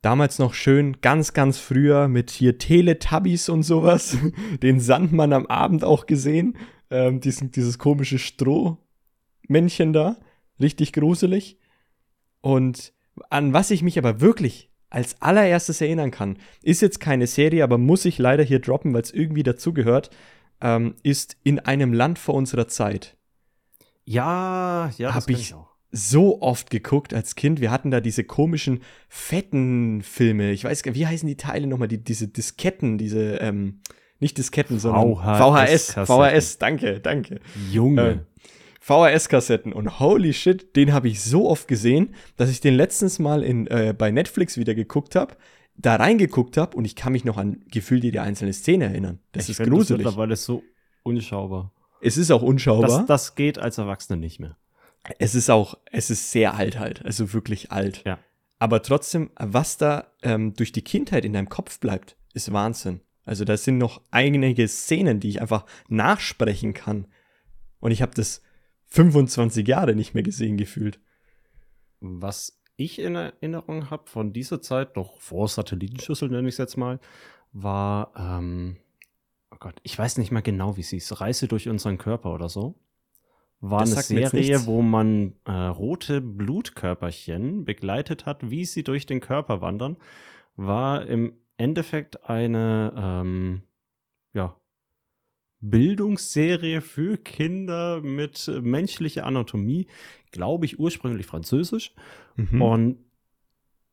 Damals noch schön, ganz, ganz früher mit hier Teletubbies und sowas. (laughs) Den Sandmann am Abend auch gesehen. Ähm, diesen, dieses komische Strohmännchen da. Richtig gruselig. Und an was ich mich aber wirklich als allererstes erinnern kann, ist jetzt keine Serie, aber muss ich leider hier droppen, weil es irgendwie dazugehört, ähm, ist In einem Land vor unserer Zeit.
Ja, ja,
das Hab ich, ich auch so oft geguckt als Kind. Wir hatten da diese komischen, fetten Filme. Ich weiß gar nicht, wie heißen die Teile nochmal? Die, diese Disketten, diese, ähm, nicht Disketten, sondern VHS. VHS, VHS, danke, danke.
Junge. Äh,
VHS-Kassetten und holy shit, den habe ich so oft gesehen, dass ich den letztens mal in, äh, bei Netflix wieder geguckt habe, da reingeguckt habe und ich kann mich noch an gefühlt jede einzelne Szene erinnern. Das ich ist gruselig.
Das mittlerweile so unschaubar.
Es ist auch unschaubar.
Das, das geht als Erwachsener nicht mehr.
Es ist auch, es ist sehr alt halt, also wirklich alt.
Ja.
Aber trotzdem, was da ähm, durch die Kindheit in deinem Kopf bleibt, ist Wahnsinn. Also da sind noch einige Szenen, die ich einfach nachsprechen kann. Und ich habe das 25 Jahre nicht mehr gesehen gefühlt.
Was ich in Erinnerung habe von dieser Zeit, noch vor Satellitenschüssel nenne ich es jetzt mal, war, ähm, oh Gott, ich weiß nicht mal genau, wie sie ist, Reise durch unseren Körper oder so war das eine Serie, wo man äh, rote Blutkörperchen begleitet hat, wie sie durch den Körper wandern. War im Endeffekt eine ähm, ja, Bildungsserie für Kinder mit menschlicher Anatomie, glaube ich ursprünglich französisch. Mhm. Und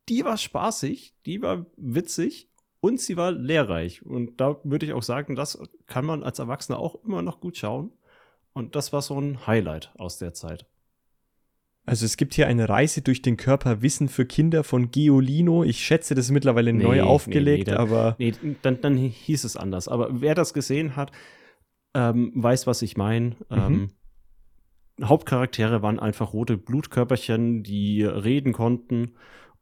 die war spaßig, die war witzig und sie war lehrreich. Und da würde ich auch sagen, das kann man als Erwachsener auch immer noch gut schauen. Und das war so ein Highlight aus der Zeit.
Also es gibt hier eine Reise durch den Körper Wissen für Kinder von Giolino. Ich schätze, das ist mittlerweile nee, neu aufgelegt,
nee, nee,
aber.
Nee, dann, dann hieß es anders. Aber wer das gesehen hat, ähm, weiß, was ich meine. Mhm. Ähm, Hauptcharaktere waren einfach rote Blutkörperchen, die reden konnten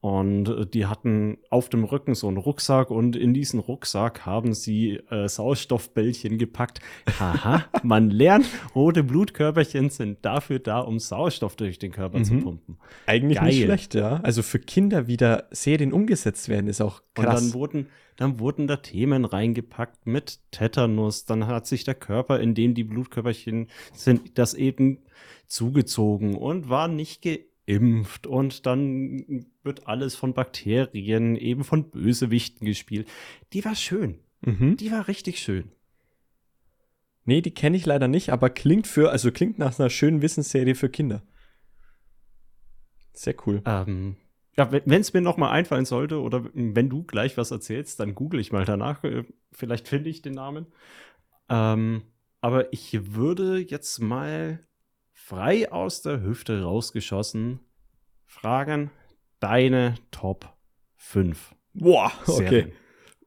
und äh, die hatten auf dem Rücken so einen Rucksack und in diesen Rucksack haben sie äh, Sauerstoffbällchen gepackt. Haha, (laughs) man lernt, rote Blutkörperchen sind dafür da, um Sauerstoff durch den Körper mhm. zu pumpen.
Eigentlich Geil. nicht schlecht, ja. Also für Kinder wieder Serien umgesetzt werden, ist auch krass.
Und dann wurden, dann wurden da Themen reingepackt mit Tetanus. Dann hat sich der Körper, in dem die Blutkörperchen sind, das eben zugezogen und war nicht geimpft impft und dann wird alles von Bakterien, eben von Bösewichten gespielt. Die war schön. Mhm. Die war richtig schön.
Nee, die kenne ich leider nicht, aber klingt für, also klingt nach einer schönen Wissensserie für Kinder. Sehr cool.
Ähm, ja, wenn es mir noch mal einfallen sollte oder wenn du gleich was erzählst, dann google ich mal danach. Äh, vielleicht finde ich den Namen. Ähm, aber ich würde jetzt mal frei aus der Hüfte rausgeschossen fragen, deine Top 5.
Boah, okay.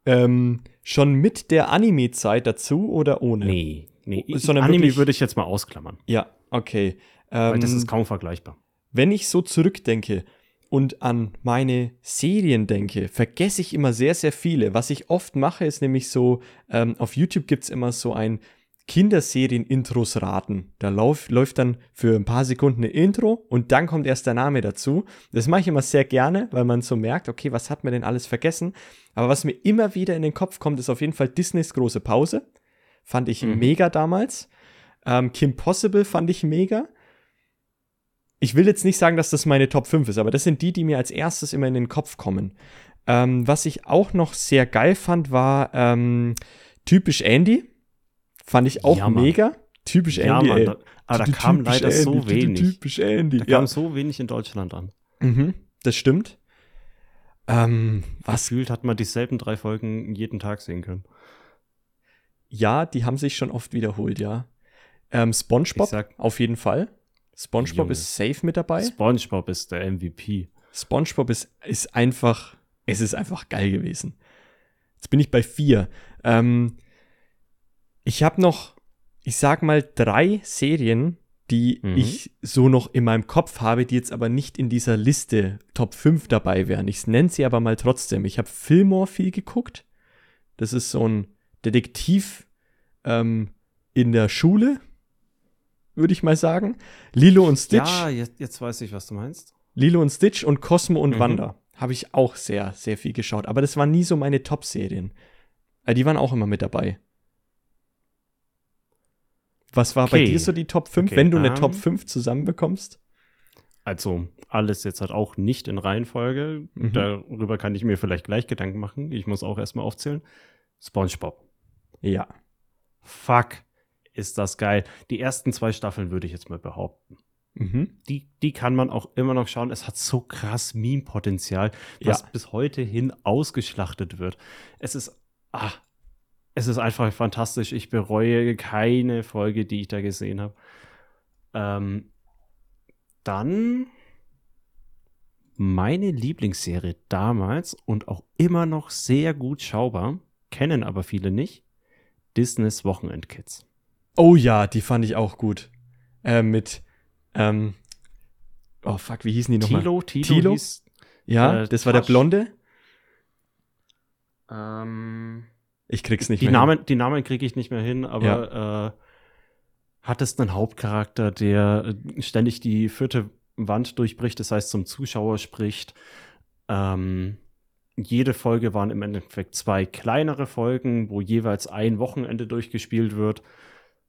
Ähm, schon mit der Anime-Zeit dazu oder ohne?
Nee, nee.
Sondern
Anime
wirklich-
würde ich jetzt mal ausklammern,
Ja, okay.
weil
Ähm,
das ist kaum vergleichbar.
wenn ich so zurückdenke und an meine Serien denke, vergesse ich immer sehr, sehr viele. Was ich oft mache, ist nämlich so, ähm, auf YouTube gibt es immer so ein Kinderserien-Intros raten. Da lauf, läuft dann für ein paar Sekunden eine Intro und dann kommt erst der Name dazu. Das mache ich immer sehr gerne, weil man so merkt, okay, was hat man denn alles vergessen? Aber was mir immer wieder in den Kopf kommt, ist auf jeden Fall Disneys große Pause. Fand ich
Mhm.
mega damals. Ähm, Kim Possible fand ich mega. Ich will jetzt nicht sagen, dass das meine Top 5 ist, aber das sind die, die mir als erstes immer in den Kopf kommen. Ähm, was ich auch noch sehr geil fand, war ähm, typisch Andy. Fand ich auch
Ja,
mega. Typisch
Ja,
Andy,
Mann, da, aber da kam leider so
Andy,
wenig.
Typisch Andy.
Da
Ja,
kam so wenig in Deutschland an.
mhm, das stimmt. Ähm, was?
Gefühlt hat man dieselben drei Folgen jeden Tag sehen können.
Ja, die haben sich schon oft wiederholt, ja. Ähm, SpongeBob,
sag-
auf jeden Fall. SpongeBob
Junge.
ist safe mit dabei.
SpongeBob ist der MVP.
SpongeBob ist, ist einfach, es ist einfach geil gewesen. Jetzt bin ich bei vier. Ähm, ich habe noch, ich sag mal, drei Serien, die
Mhm.
ich so noch in meinem Kopf habe, die jetzt aber nicht in dieser Liste Top 5 dabei wären. Ich nenne sie aber mal trotzdem. Ich habe Fillmore viel geguckt. Das ist so ein Detektiv ähm, in der Schule, würde ich mal sagen. Lilo und Stitch.
Ja, jetzt, jetzt weiß ich, was du meinst.
Lilo und Stitch und Cosmo und
Mhm.
Wanda habe ich auch sehr, sehr viel geschaut. Aber das waren nie so meine Top-Serien. Äh, die waren auch immer mit dabei. Was war bei
Okay.
dir so die Top 5,
Okay,
wenn du eine
ähm,
Top 5 zusammenbekommst?
Also alles jetzt halt auch nicht in Reihenfolge.
Mhm.
Darüber kann ich mir vielleicht gleich Gedanken machen. Ich muss auch erstmal aufzählen. SpongeBob.
Ja.
Fuck, ist das geil. Die ersten zwei Staffeln würde ich jetzt mal behaupten.
Mhm.
Die, die kann man auch immer noch schauen. Es hat so krass Meme-Potenzial, was
Ja.
bis heute hin ausgeschlachtet wird. Es ist, ah, es ist einfach fantastisch. Ich bereue keine Folge, die ich da gesehen habe. Ähm, dann meine Lieblingsserie damals und auch immer noch sehr gut schaubar, kennen aber viele nicht, Disneys Wochenendkids.
Oh ja, die fand ich auch gut. Äh, mit, ähm, oh fuck, wie hießen die nochmal?
Tilo, Tilo,
Tilo?
hieß
Ja,
äh,
das war der
Tasch.
Blonde.
ähm,
Ich krieg's nicht
die
mehr.
Namen, die Namen kriege ich nicht mehr hin, aber äh, hattest einen Hauptcharakter, der äh, ständig die vierte Wand durchbricht, das heißt zum Zuschauer spricht. Ähm, jede Folge waren im Endeffekt zwei kleinere Folgen, wo jeweils ein Wochenende durchgespielt wird.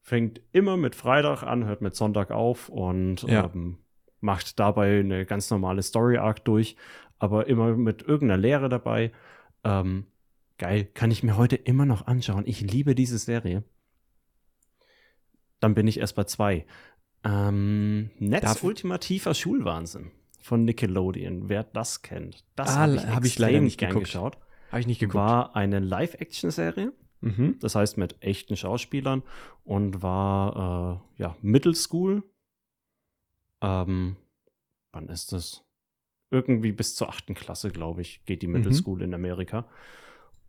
Fängt immer mit Freitag an, hört mit Sonntag auf und
Ja.
ähm, macht dabei eine ganz normale Story-Arc durch, aber immer mit irgendeiner Lehre dabei. Ähm, geil, kann ich mir heute immer noch anschauen. Ich liebe diese Serie. Dann bin ich erst bei zwei. Ähm, Netz
Darf-
ultimativer Schulwahnsinn von Nickelodeon. Wer das kennt, das
Ah,
habe ich,
hab ich leider nicht
gern
geguckt.
geschaut.
Habe ich nicht geguckt.
War eine Live-Action-Serie,
mhm.
das heißt mit echten Schauspielern und war äh, ja Middle-School. Ähm, wann ist das? Irgendwie bis zur achten Klasse, glaube ich, geht die Middle
Mhm.
School in Amerika.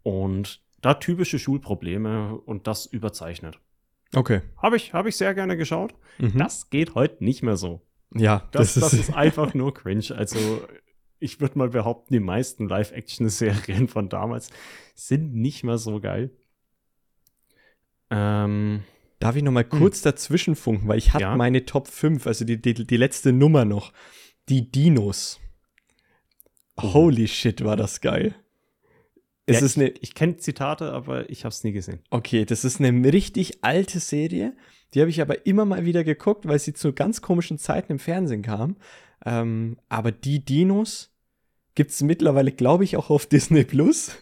Und da typische Schulprobleme und das überzeichnet.
Okay.
Habe ich, hab ich sehr gerne geschaut.
Mhm.
Das geht heute nicht mehr so.
ja,
Das,
das,
das,
ist,
ist einfach nur cringe. Also, ich würde mal behaupten, die meisten Live-Action-Serien von damals sind nicht mehr so geil. Ähm,
Darf ich noch mal kurz dazwischen funken, weil ich habe
Ja.
meine Top 5, also die, die, die letzte Nummer noch. Die Dinos.
Oh.
Holy shit, war das geil. Es
ja,
ist eine,
ich ich kenne Zitate, aber ich habe es nie gesehen.
okay, das ist eine richtig alte Serie. Die habe ich aber immer mal wieder geguckt, weil sie zu ganz komischen Zeiten im Fernsehen kam. Ähm, aber die Dinos gibt es mittlerweile, glaube ich, auch auf (laughs) Disney Plus.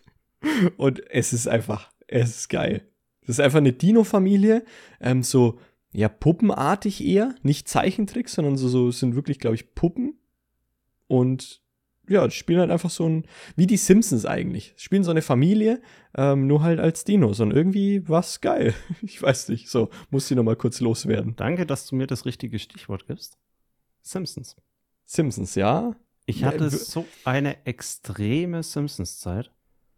Und es ist einfach, es ist geil. Das ist einfach eine Dino-Familie, ähm, so, ja, puppenartig eher, nicht Zeichentrick, sondern so, so sind wirklich, glaube ich, Puppen. Und ja, die spielen halt einfach so ein, wie die Simpsons eigentlich. Spielen so eine Familie, ähm, nur halt als Dinos. Und irgendwie war's geil. (laughs) Ich weiß nicht, so, muss die nochmal kurz loswerden.
Danke, dass du mir das richtige Stichwort gibst. Simpsons.
Simpsons, ja.
Ich
Ja,
hatte
w-
so eine extreme Simpsons-Zeit.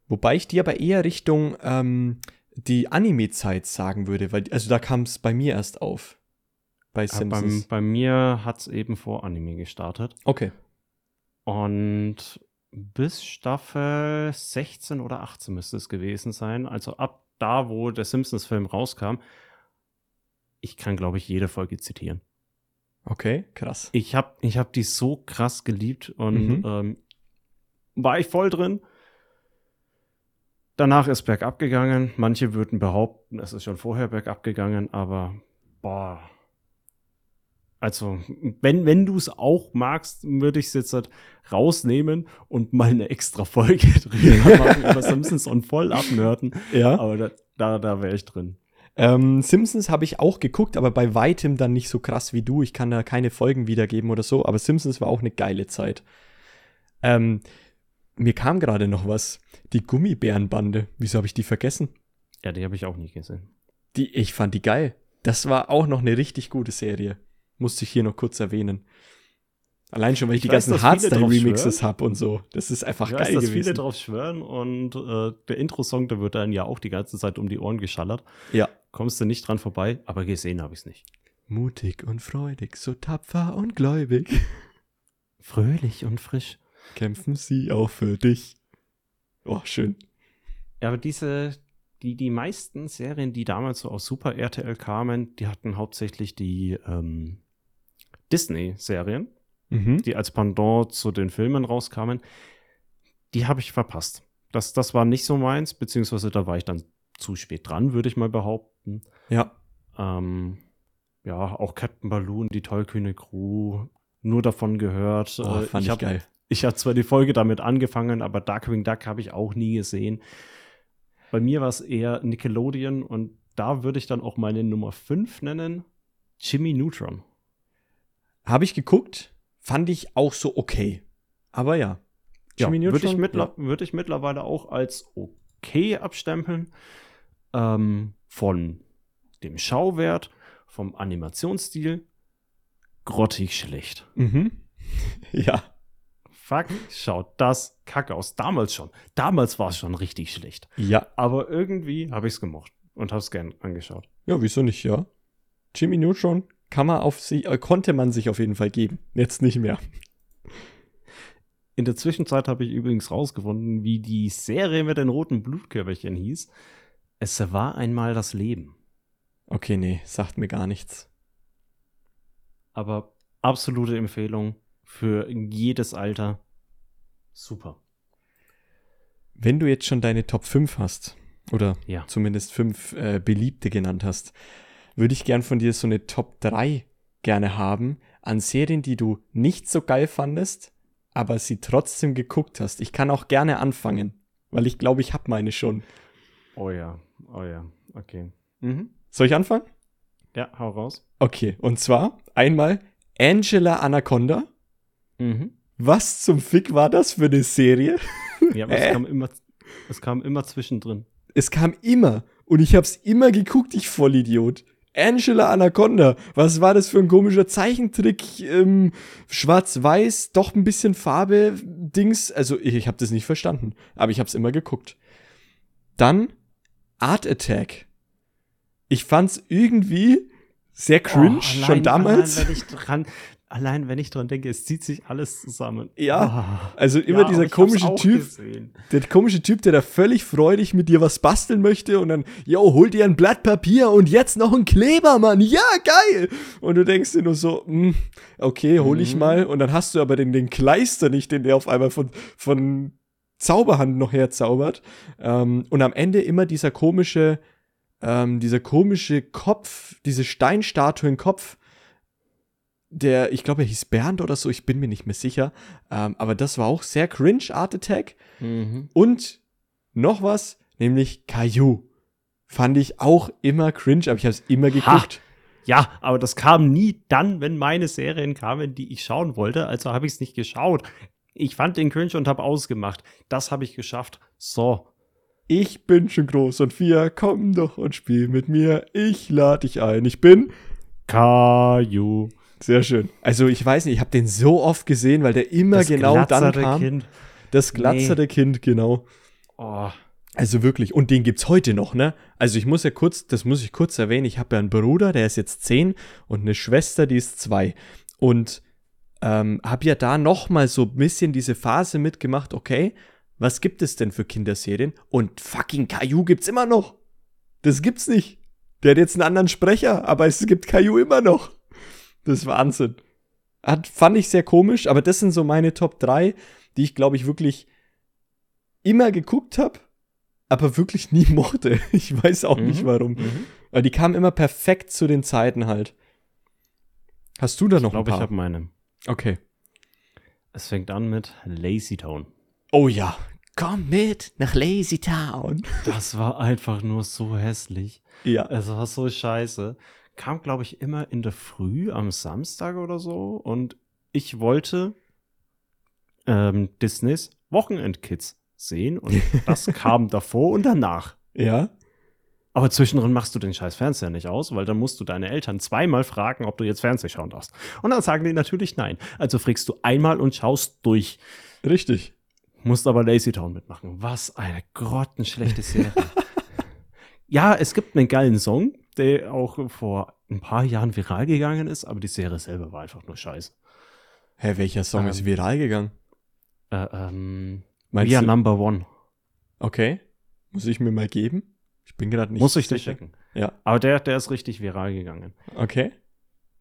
Wobei ich dir aber eher Richtung ähm, die Anime-Zeit sagen würde, weil, also da kam es bei mir erst auf. Bei
Beim,
Simpsons.
bei mir hat es eben vor Anime gestartet.
okay.
Und bis Staffel 16 oder 18 müsste es gewesen sein. Also ab da, wo der Simpsons-Film rauskam. Ich kann, glaube ich, jede Folge zitieren.
Okay, krass.
Ich habe ich hab die so krass geliebt und
Mhm.
ähm, war ich voll drin. Danach ist bergab gegangen. Manche würden behaupten, es ist schon vorher bergab gegangen, aber boah. Also, wenn, wenn du es auch magst, würde ich es jetzt halt rausnehmen und mal eine extra Folge (laughs) drüber machen über Simpsons und voll abnörden.
Ja.
Aber da, da, da wäre ich drin.
Ähm, Simpsons habe ich auch geguckt, aber bei weitem dann nicht so krass wie du. Ich kann da keine Folgen wiedergeben oder so, aber Simpsons war auch eine geile Zeit. Ähm, mir kam gerade noch was. Die Gummibärenbande. Wieso habe ich die vergessen?
Ja, die habe ich auch nie gesehen.
Die, ich fand die geil. Das war auch noch eine richtig gute Serie. Musste ich hier noch kurz erwähnen. Allein schon, weil ich,
Ich
die
weiß,
ganzen Hardstyle-Remixes habe und so. Das ist einfach
Ich
geil
weiß, dass
gewesen.
viele drauf schwören und äh, der Intro-Song, der wird dann ja auch die ganze Zeit um die Ohren geschallert.
ja.
Kommst du nicht dran vorbei, aber gesehen habe ich es nicht.
Mutig und freudig, so tapfer und gläubig. (laughs)
Fröhlich und frisch.
Kämpfen sie auch für dich. Oh, schön.
Ja, aber diese, die, die meisten Serien, die damals so aus Super RTL kamen, die hatten hauptsächlich die ähm, Disney-Serien,
Mhm.
die als Pendant zu den Filmen rauskamen. Die habe ich verpasst. Das, das war nicht so meins, beziehungsweise da war ich dann zu spät dran, würde ich mal behaupten.
Ja.
Ähm, ja, auch Captain Balloon, die tollkühne Crew, nur davon gehört.
Oh,
Äh,
fand ich,
hab,
geil.
Ich habe zwar die Folge damit angefangen, aber Darkwing Duck habe ich auch nie gesehen. Bei mir war es eher Nickelodeon und da würde ich dann auch meine Nummer 5 nennen, Jimmy Neutron.
Habe ich geguckt, fand ich auch so okay. Aber ja.
Ja, würde ich, mittler würd ich mittlerweile auch als okay abstempeln. Ähm, von dem Schauwert, vom Animationsstil, grottig schlecht.
Ja. Mhm. (laughs) Ja.
Fuck, schaut das kacke aus. Damals schon. Damals war es schon richtig schlecht.
Ja.
Aber irgendwie habe ich es gemocht und habe es gern angeschaut.
Ja, wieso nicht, ja? Jimmy Neutron kann man auf sich, äh, konnte man sich auf jeden Fall geben. Jetzt nicht mehr.
In der Zwischenzeit habe ich übrigens rausgefunden, wie die Serie mit den roten Blutkörperchen hieß. Es war einmal das Leben.
Okay, nee, sagt mir gar nichts.
Aber absolute Empfehlung für jedes Alter. Super.
Wenn du jetzt schon deine Top 5 hast, oder
Ja.
zumindest fünf äh, beliebte genannt hast, würde ich gern von dir so eine Top 3 gerne haben an Serien, die du nicht so geil fandest, aber sie trotzdem geguckt hast. Ich kann auch gerne anfangen, weil ich glaube, ich habe meine schon.
Oh ja, oh ja, okay. Mhm.
Soll ich anfangen?
Ja, hau raus.
Okay, und zwar einmal Angela Anaconda.
Mhm.
Was zum Fick war das für eine Serie? (laughs)
Ja, aber
Äh?
es kam immer, es kam immer zwischendrin.
Es kam immer und ich hab's immer geguckt, ich Vollidiot. Angela Anaconda, was war das für ein komischer Zeichentrick? Ähm, Schwarz-Weiß, doch ein bisschen Farbe, Dings. Also ich, ich habe das nicht verstanden, aber ich hab's immer geguckt. Dann Art Attack. Ich fand's irgendwie sehr cringe,
Oh, allein-
schon damals.
Allein wenn, ich dran, allein wenn ich dran denke, es zieht sich alles zusammen.
Ja,
Oh.
also immer
Ja,
dieser komische Typ,
gesehen.
der komische Typ, der da völlig freudig mit dir was basteln möchte und dann, yo, hol dir ein Blatt Papier und jetzt noch ein Kleber, Mann. Ja, geil. Und du denkst dir nur so, hm, okay, hol ich
Mhm.
mal. Und dann hast du aber den, den Kleister nicht, den der auf einmal von, von Zauberhand noch herzaubert. Ähm, und am Ende immer dieser komische, ähm, dieser komische Kopf, diese Steinstatue im Kopf, der, ich glaube, er hieß Bernd oder so, ich bin mir nicht mehr sicher. Ähm, aber das war auch sehr cringe, Art Attack.
Mhm.
Und noch was, nämlich Caillou. Fand ich auch immer cringe, aber ich habe es immer geguckt.
Ja, aber das kam nie dann, wenn meine Serien kamen, die ich schauen wollte. Also habe ich es nicht geschaut. Ich fand den cringe und habe ausgemacht. Das habe ich geschafft. So.
Ich bin schon groß und vier, komm doch und spiel mit mir. Ich lade dich ein. Ich bin
Kaju.
Sehr schön. Also ich weiß nicht, ich habe den so oft gesehen, weil der immer genau dann kam.
Kind.
Das glatzere Kind, genau.
Oh.
Also wirklich, und den gibt's heute noch, ne? Also ich muss ja kurz, das muss ich kurz erwähnen, ich habe ja einen Bruder, der ist jetzt zehn und eine Schwester, die ist zwei. Und ähm, habe ja da noch mal so ein bisschen diese Phase mitgemacht, okay, was gibt es denn für Kinderserien? Und fucking Caillou gibt's immer noch. Das gibt's nicht. Der hat jetzt einen anderen Sprecher, aber es gibt Caillou immer noch. Das ist Wahnsinn. Hat, fand ich sehr komisch, aber das sind so meine Top 3, die ich, glaube ich, wirklich immer geguckt habe, aber wirklich nie (laughs) mochte. Ich weiß auch nicht
Mhm.
warum.
Mhm.
Aber die kamen immer perfekt zu den Zeiten halt. Hast du da noch
Ich glaube,
ein
ich
paar?
habe meine.
okay.
Es fängt an mit Lazy Town.
Oh ja. Komm mit nach Lazy Town.
Das war einfach nur so hässlich.
Ja.
Es war so scheiße. Kam, glaube ich, immer in der Früh am Samstag oder so. Und ich wollte ähm, Disneys Wochenendkids sehen. Und (laughs) das kam davor und danach.
Ja.
Aber zwischendrin machst du den scheiß Fernseher nicht aus, weil dann musst du deine Eltern zweimal fragen, ob du jetzt Fernsehen schauen darfst. Und dann sagen die natürlich nein. Also fragst du einmal und schaust durch.
Richtig.
Musst aber Lazy Town mitmachen. Was eine grottenschlechte Serie. (laughs) ja, es gibt einen geilen Song, der auch vor ein paar Jahren viral gegangen ist, aber die Serie selber war einfach nur scheiße.
Hä, welcher Song
Ähm,
ist viral gegangen?
Äh, ähm,
Meinst
We are Number One.
Okay. Muss ich mir mal geben? Ich bin gerade nicht
Muss ich dir checken.
Ja.
Aber der, der ist richtig viral gegangen.
Okay.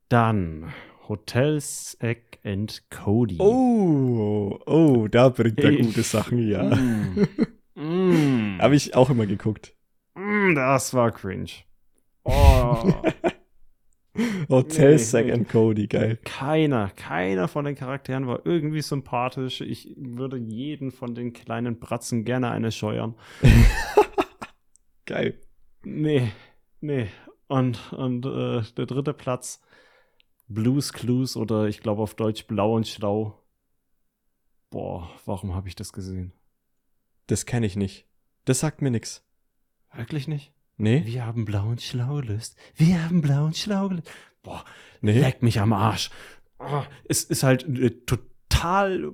Dann Hotel Zack and Cody.
Oh, oh, da bringt er
Ich-
gute Sachen, ja. (laughs)
Mm. (laughs) Mm.
Habe ich auch immer geguckt.
Mm, das war cringe. Oh. (laughs)
Hotel
Nee,
Zack
nee.
Cody, geil.
Keiner, keiner von den Charakteren war irgendwie sympathisch. Ich würde jeden von den kleinen Bratzen gerne eine scheuern. (laughs)
Geil.
Nee, nee. Und, und äh, der dritte Platz, Blues Clues oder ich glaube auf Deutsch Blau und Schlau. Boah, warum habe ich das gesehen?
Das kenne ich nicht. Das sagt mir nix.
Wirklich nicht?
Nee?
Wir haben Blau und Schlau gelöst. Wir haben Blau und Schlau gelöst. Boah,
Nee?
leck mich am Arsch. Ah, es ist halt eine total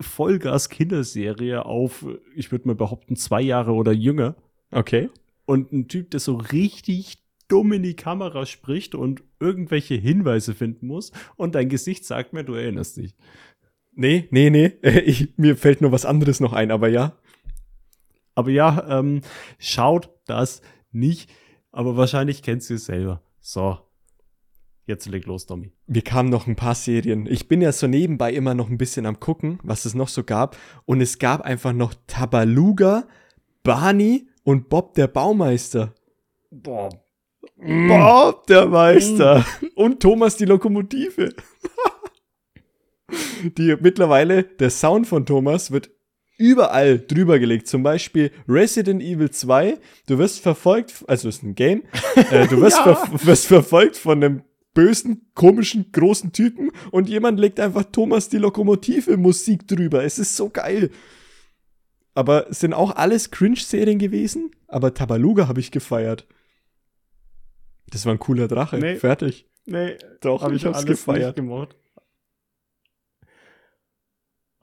Vollgas-Kinderserie auf, ich würde mal behaupten, zwei Jahre oder jünger.
Okay.
Und ein Typ, der so richtig dumm in die Kamera spricht und irgendwelche Hinweise finden muss. Und dein Gesicht sagt mir, du erinnerst dich.
Nee, nee, nee. (laughs) Ich, mir fällt nur was anderes noch ein, aber ja.
Aber ja, ähm, schaut das nicht. Aber wahrscheinlich kennst du es selber. So. Jetzt leg los, Tommy.
Mir kamen noch ein paar Serien. Ich bin ja so nebenbei immer noch ein bisschen am gucken, was es noch so gab. Und es gab einfach noch Tabaluga, Barney und Bob der Baumeister.
Boah.
Bob der Meister. Und Thomas die Lokomotive. (laughs) die mittlerweile, der Sound von Thomas wird überall drüber gelegt. Zum Beispiel Resident Evil 2. Du wirst verfolgt, also ist ein Game. Äh, du (laughs) wirst,
Ja.
ver wirst verfolgt von einem bösen, komischen, großen Typen und jemand legt einfach Thomas die Lokomotive Musik drüber. Es ist so geil. Aber sind auch alles Cringe-Serien gewesen, aber Tabaluga habe ich gefeiert. Das war ein cooler Drache.
Nee.
Fertig.
Nee,
Doch,
hab
ich hab's
alles
gefeiert.
nicht gemocht.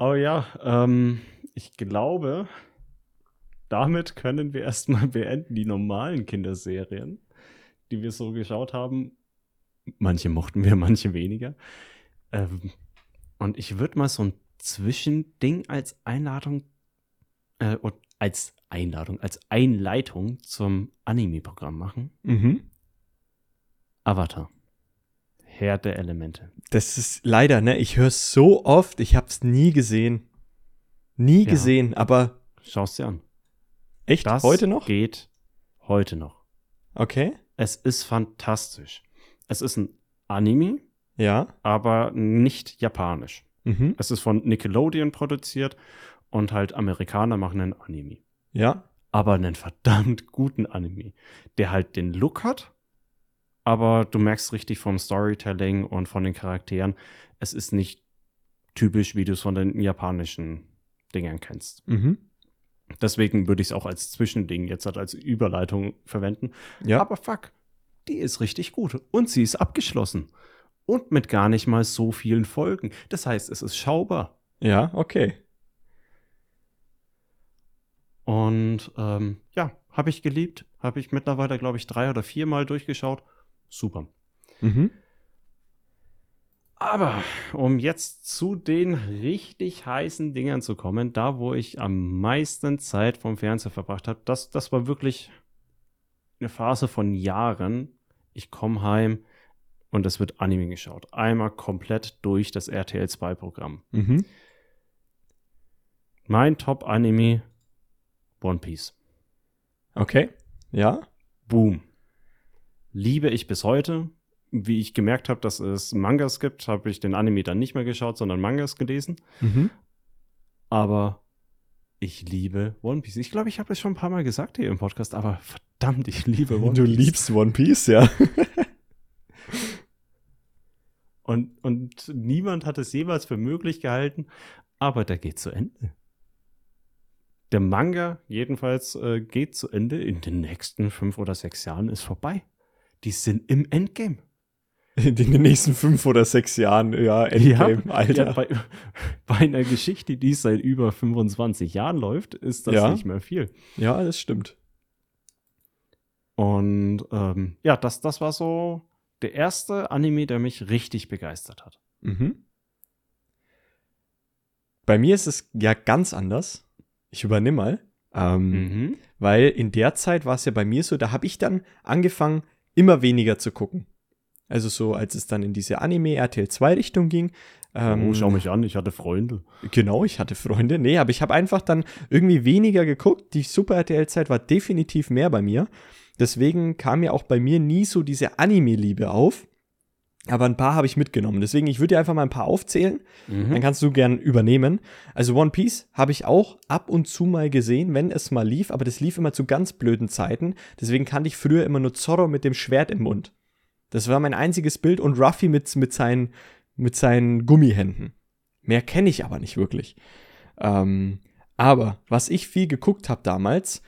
Aber ja, ähm, ich glaube, damit können wir (laughs) erstmal beenden die normalen Kinderserien, die wir so geschaut haben. Manche mochten wir, (laughs) manche weniger. Ähm, und ich würde mal so ein Zwischending als Einladung, äh, als Einladung, als Einleitung zum Anime-Programm machen.
Mhm.
Avatar. Herr der Elemente.
Das ist leider, ne? Ich höre so oft, ich hab's nie gesehen. Nie
Ja.
gesehen, aber
Schau's dir an.
echt
Das
heute noch?
geht heute noch.
Okay.
Es ist fantastisch. Es ist ein Anime,
Ja.
aber nicht japanisch.
Mhm.
Es ist von Nickelodeon produziert und halt Amerikaner machen ein Anime.
Ja.
aber einen verdammt guten Anime, der halt den Look hat, aber du merkst richtig vom Storytelling und von den Charakteren, es ist nicht typisch, wie du es von den japanischen Dingern kennst.
Mhm.
Deswegen würde ich es auch als Zwischending jetzt halt als Überleitung verwenden.
Ja.
Aber fuck, die ist richtig gut. Und sie ist abgeschlossen. Und mit gar nicht mal so vielen Folgen. Das heißt, es ist schaubar.
Ja, okay.
Und ähm, ja, habe ich geliebt. Habe ich mittlerweile, glaube ich, drei oder viermal durchgeschaut. Super.
Mhm.
Aber um jetzt zu den richtig heißen Dingern zu kommen, da wo ich am meisten Zeit vom Fernseher verbracht habe, das, das war wirklich eine Phase von Jahren. Ich komme heim und es wird Anime geschaut. Einmal komplett durch das RTL 2 Programm.
Mhm.
Mein Top-Anime One Piece.
Okay. Ja.
Boom. Liebe ich bis heute. Wie ich gemerkt habe, dass es Mangas gibt, habe ich den Anime dann nicht mehr geschaut, sondern Mangas gelesen.
Mhm.
Aber ich liebe One Piece. Ich glaube, ich habe es schon ein paar Mal gesagt hier im Podcast, aber verdammt, ich liebe One (laughs)
Du
Piece.
liebst One Piece, ja. (laughs)
Und, und niemand hat es jemals für möglich gehalten, aber der geht zu Ende. Der Manga jedenfalls äh, geht zu Ende. In den nächsten fünf oder sechs Jahren ist vorbei. Die sind im Endgame.
In den nächsten fünf oder sechs Jahren, ja, Endgame, Alter.
Ja, bei, (laughs) bei einer Geschichte, die seit über 25 Jahren läuft, ist das
Ja.
nicht mehr viel.
Ja, das stimmt.
Und ähm, ja, das, das war so der erste Anime, der mich richtig begeistert hat.
Mhm. Bei mir ist es ja ganz anders. Ich übernehme mal. Ähm,
Mhm.
Weil in der Zeit war es ja bei mir so, da habe ich dann angefangen, immer weniger zu gucken. Also so, als es dann in diese Anime-RTL 2-Richtung ging. ähm,
oh, schau mich an, ich hatte Freunde.
Genau, ich hatte Freunde. Nee, aber ich habe einfach dann irgendwie weniger geguckt. Die Super RTL-Zeit war definitiv mehr bei mir. Deswegen kam ja auch bei mir nie so diese Anime-Liebe auf. Aber ein paar habe ich mitgenommen. Deswegen, ich würde dir einfach mal ein paar aufzählen.
Mhm.
Dann kannst du gern übernehmen. Also One Piece habe ich auch ab und zu mal gesehen, wenn es mal lief, aber das lief immer zu ganz blöden Zeiten. Deswegen kannte ich früher immer nur Zorro mit dem Schwert im Mund. Das war mein einziges Bild und Ruffy mit, mit, seinen, mit seinen Gummihänden. Mehr kenne ich aber nicht wirklich. Ähm, aber was ich viel geguckt habe damals,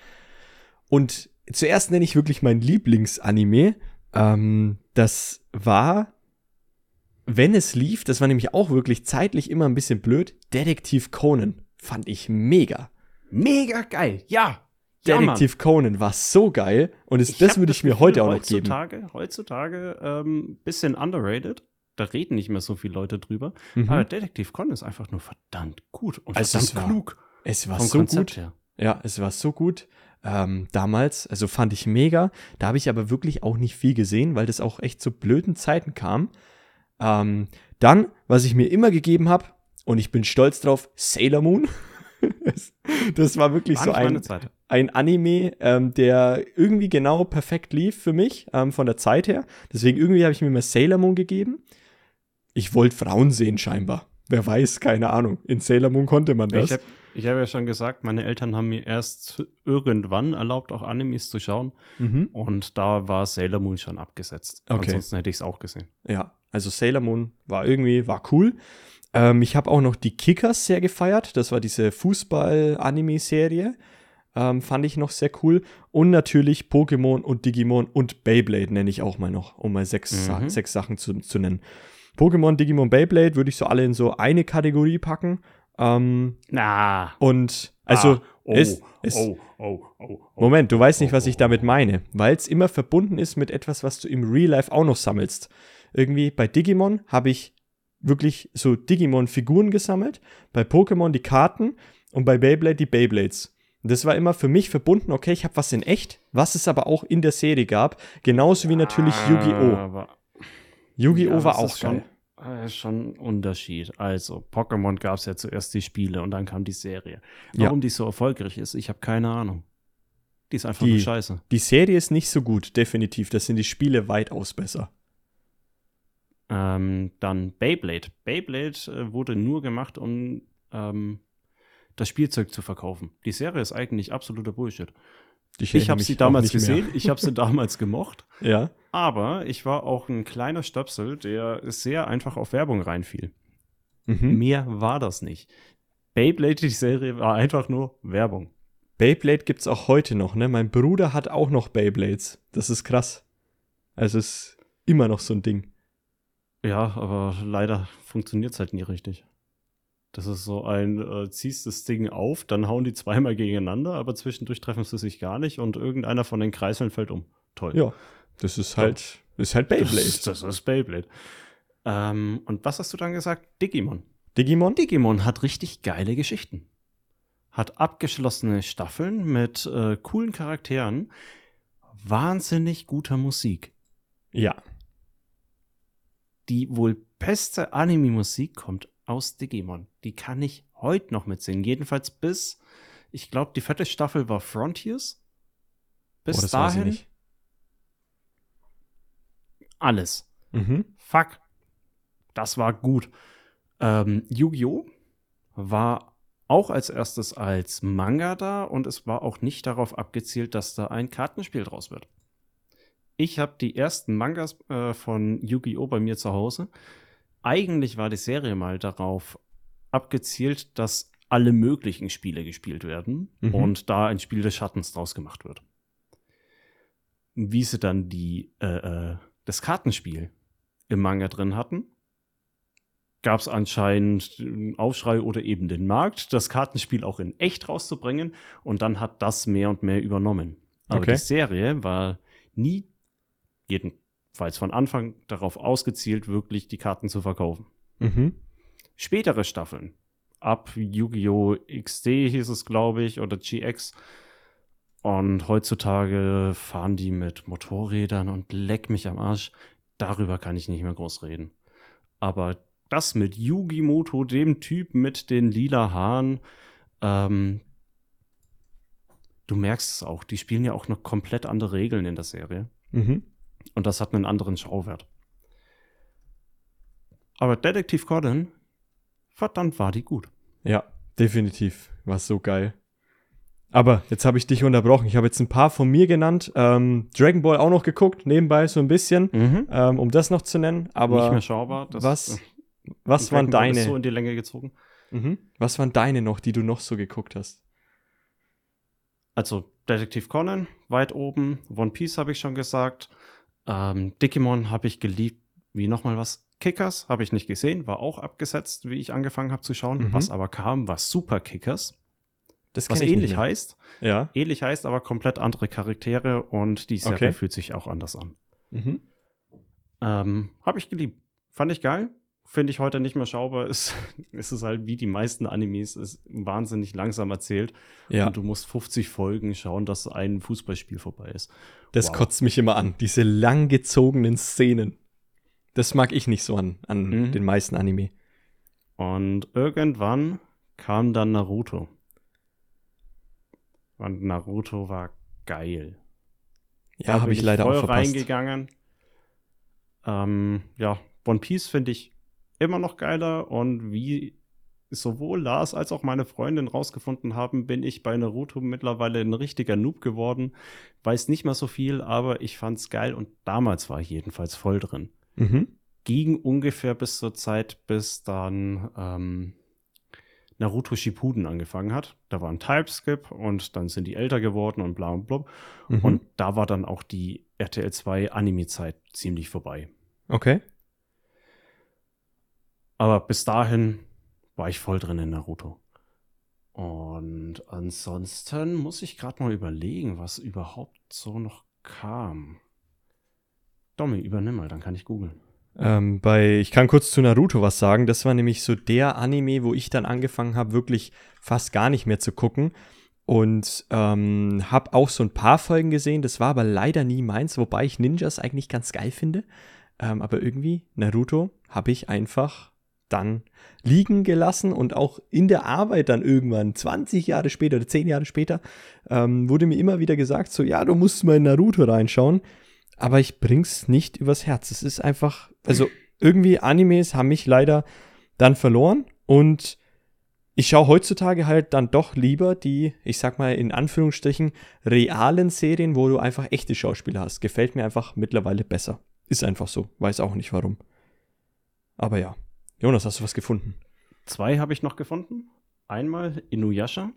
und zuerst nenne ich wirklich mein Lieblingsanime, ähm, das war wenn es lief, das war nämlich auch wirklich zeitlich immer ein bisschen blöd, Detektiv Conan fand ich mega.
Mega geil, ja. Ja.
Detektiv Conan war so geil und es, das würde ich mir heute auch noch geben.
heutzutage, Heutzutage ähm, bisschen underrated. Da reden nicht mehr so viele Leute drüber.
Mhm.
Aber Detektiv Con ist einfach nur verdammt gut und
Also es
verdammt
war
klug.
Es war so
Konzept
gut.
her.
Ja, es war so gut. Ähm, damals, also fand ich mega. Da habe ich aber wirklich auch nicht viel gesehen, weil das auch echt zu blöden Zeiten kam. Ähm, dann, was ich mir immer gegeben habe, und ich bin stolz drauf, Sailor Moon. (laughs) das, das war wirklich
War
so ein, ein Anime, ähm, der irgendwie genau perfekt lief für mich, ähm, von der Zeit her. Deswegen irgendwie habe ich mir mal Sailor Moon gegeben. Ich wollte Frauen sehen, scheinbar. Wer weiß, keine Ahnung. In Sailor Moon konnte man das.
Ich habe hab ja schon gesagt, meine Eltern haben mir erst irgendwann erlaubt, auch Animes zu schauen.
mhm.
Und da war Sailor Moon schon abgesetzt.
Okay.
Ansonsten hätte ich es auch gesehen.
Ja, also Sailor Moon war irgendwie, war cool. Ähm, ich habe auch noch die Kickers sehr gefeiert. Das war diese Fußball-Anime-Serie. Ähm, fand ich noch sehr cool. Und natürlich Pokémon und Digimon und Beyblade nenne ich auch mal noch, um mal sechs,
Mhm.
Sechs Sachen zu, zu nennen. Pokémon, Digimon, Beyblade würde ich so alle in so eine Kategorie packen. Ähm,
Na.
und also
ah, oh,
es, es,
oh, oh, oh, oh.
Moment, du weißt nicht, was
oh,
ich damit meine, weil es immer verbunden ist mit etwas, was du im Real Life auch noch sammelst. Irgendwie bei Digimon habe ich wirklich so Digimon-Figuren gesammelt, bei Pokémon die Karten und bei Beyblade die Beyblades. Und das war immer für mich verbunden, okay, ich habe was in echt, was es aber auch in der Serie gab, genauso wie natürlich Yu-Gi-Oh!
Aber
Yu-Gi-Oh!
Ja,
war
das
auch
ist schon,
geil.
äh, schon ein Unterschied. Also, Pokémon gab es ja zuerst die Spiele und dann kam die Serie.
Ja.
Warum die so erfolgreich ist, ich habe keine Ahnung. Die ist einfach
Die-
nur scheiße.
Die Serie ist nicht so gut, definitiv. Das sind die Spiele weitaus besser.
Ähm, dann Beyblade. Beyblade äh, wurde nur gemacht, um ähm, das Spielzeug zu verkaufen. Die Serie ist eigentlich absoluter Bullshit.
Ich,
Ich habe sie damals gesehen, ich habe sie (laughs) damals gemocht,
Ja.
aber ich war auch ein kleiner Stöpsel, der sehr einfach auf Werbung reinfiel.
Mhm.
Mehr war das nicht. Beyblade, die Serie, war einfach nur Werbung.
Beyblade gibt's auch heute noch, ne? Mein Bruder hat auch noch Beyblades. Das ist krass. Also es ist immer noch so ein Ding.
Ja, aber leider funktioniert es halt nie richtig. Das ist so ein, äh, ziehst das Ding auf, dann hauen die zweimal gegeneinander, aber zwischendurch treffen sie sich gar nicht und irgendeiner von den Kreiseln fällt um. Toll.
Ja. Das ist halt, ist halt Beyblade.
Das, das ist Beyblade. Ähm, und was hast du dann gesagt? Digimon.
Digimon?
Digimon hat richtig geile Geschichten. Hat abgeschlossene Staffeln mit äh, coolen Charakteren, wahnsinnig guter Musik.
Ja.
Die wohl beste Anime-Musik kommt aus Digimon. Die kann ich heute noch mitsingen. Jedenfalls bis, ich glaube, die vierte Staffel war Frontiers. Bis
Oh,
dahin alles.
Mhm.
Fuck. Das war gut. Ähm, Yu-Gi-Oh! war auch als erstes als Manga da und es war auch nicht darauf abgezielt, dass da ein Kartenspiel draus wird. Ich habe die ersten Mangas äh, von Yu-Gi-Oh! bei mir zu Hause. Eigentlich war die Serie mal darauf abgezielt, dass alle möglichen Spiele gespielt werden
Mhm.
und da ein Spiel des Schattens draus gemacht wird. Wie sie dann die, äh, äh, das Kartenspiel im Manga drin hatten, gab es anscheinend einen Aufschrei oder eben den Markt, das Kartenspiel auch in echt rauszubringen und dann hat das mehr und mehr übernommen. Aber
Okay.
die Serie war nie, jedenfalls von Anfang darauf ausgezielt, wirklich die Karten zu verkaufen.
Mhm.
Spätere Staffeln, ab Yu-Gi-Oh! XD hieß es, glaube ich, oder GX. Und heutzutage fahren die mit Motorrädern und leck mich am Arsch. Darüber kann ich nicht mehr groß reden. Aber das mit Yugi Moto, dem Typ mit den lila Haaren, ähm, du merkst es auch, die spielen ja auch noch komplett andere Regeln in der Serie.
Mhm.
Und das hat einen anderen Schauwert. Aber Detektiv Conan, verdammt war die gut.
Ja, definitiv. War so geil. Aber jetzt habe ich dich unterbrochen. Ich habe jetzt ein paar von mir genannt. Ähm, Dragon Ball auch noch geguckt, nebenbei so ein bisschen, ähm, um das noch zu nennen. Aber
Nicht mehr schaubar. Das,
was,
äh,
was waren
Dragon
deine?
so in die Länge gezogen.
mhm. Was waren deine noch, die du noch so geguckt hast?
Also Detektiv Conan, weit oben. One Piece habe ich schon gesagt. Ähm, Digimon habe ich geliebt. Wie nochmal was? Kickers habe ich nicht gesehen, war auch abgesetzt, wie ich angefangen habe zu schauen.
Mhm.
Was aber kam, war Super Kickers.
Das
Was ähnlich heißt.
Ja.
Ähnlich heißt, aber komplett andere Charaktere und die Serie
Okay.
fühlt sich auch anders an.
Mhm.
Ähm, habe ich geliebt. Fand ich geil. Finde ich heute nicht mehr schaubar. (laughs) Ist, ist es halt wie die meisten Animes, ist wahnsinnig langsam erzählt.
Ja,
Und du musst 50 Folgen schauen, dass ein Fußballspiel vorbei ist.
das
wow.
kotzt mich immer an. Diese langgezogenen Szenen. Das mag ich nicht so an, an
Mhm.
den meisten Anime.
Und irgendwann kam dann Naruto. Und Naruto war geil.
Ja, habe
bin
ich leider
voll
auch verpasst.
reingegangen. Ähm, ja, One Piece finde ich immer noch geiler und wie sowohl Lars als auch meine Freundin rausgefunden haben, bin ich bei Naruto mittlerweile ein richtiger Noob geworden. Weiß nicht mehr so viel, aber ich fand's geil und damals war ich jedenfalls voll drin.
Mhm.
Ging ungefähr bis zur Zeit, bis dann ähm, Naruto Shippuden angefangen hat. Da war ein Typeskip und dann sind die älter geworden und bla und blub.
Mhm.
Und da war dann auch die RTL 2 Anime-Zeit ziemlich vorbei.
okay.
Aber bis dahin war ich voll drin in Naruto. Und ansonsten muss ich gerade mal überlegen, was überhaupt so noch kam. Domi, übernimm mal, dann kann ich googeln.
Ähm, bei, ich kann kurz zu Naruto was sagen. Das war nämlich so der Anime, wo ich dann angefangen habe, wirklich fast gar nicht mehr zu gucken. Und ähm, habe auch so ein paar Folgen gesehen. Das war aber leider nie meins, wobei ich Ninjas eigentlich ganz geil finde. Ähm, aber irgendwie, Naruto habe ich einfach dann liegen gelassen und auch in der Arbeit dann irgendwann, 20 Jahre später oder 10 Jahre später, ähm, wurde mir immer wieder gesagt, so, ja, du musst mal in Naruto reinschauen aber ich bring's nicht übers Herz. Es ist einfach, also irgendwie Animes haben mich leider dann verloren und ich schaue heutzutage halt dann doch lieber die, ich sag mal in Anführungsstrichen, realen Serien, wo du einfach echte Schauspieler hast. Gefällt mir einfach mittlerweile besser. Ist einfach so. Weiß auch nicht warum. Aber ja. Jonas, hast du was gefunden?
Zwei habe ich noch gefunden. Einmal Inuyasha.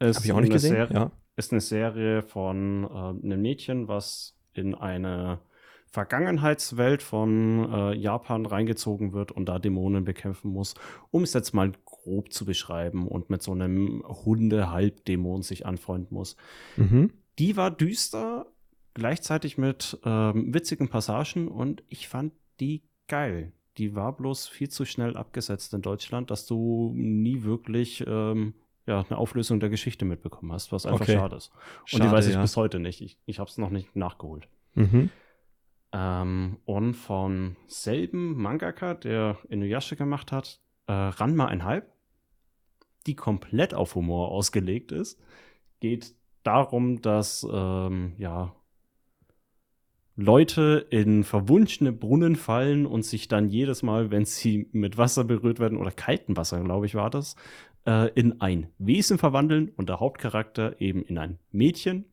Habe ich auch nicht gesehen.
Serie,
ja.
Ist eine Serie von äh, einem Mädchen, was in eine Vergangenheitswelt von äh, Japan reingezogen wird und da Dämonen bekämpfen muss, um es jetzt mal grob zu beschreiben und mit so einem Hunde-Halbdämon sich anfreunden muss.
Mhm.
Die war düster, gleichzeitig mit ähm, witzigen Passagen und ich fand die geil. Die war bloß viel zu schnell abgesetzt in Deutschland, dass du nie wirklich ähm, ja, eine Auflösung der Geschichte mitbekommen hast, was einfach
Okay.
schade ist. Und
Schade,
die weiß ich
ja.
bis heute nicht. Ich, ich habe es noch nicht nachgeholt.
Mhm.
Ähm, und vom selben Mangaka, der Inuyasha gemacht hat, äh, Ranma ein Halb, die komplett auf Humor ausgelegt ist, geht darum, dass ähm, ja Leute in verwunschene Brunnen fallen und sich dann jedes Mal, wenn sie mit Wasser berührt werden oder kaltem Wasser, glaube ich, war das, äh, in ein Wesen verwandeln und der Hauptcharakter eben in ein Mädchen.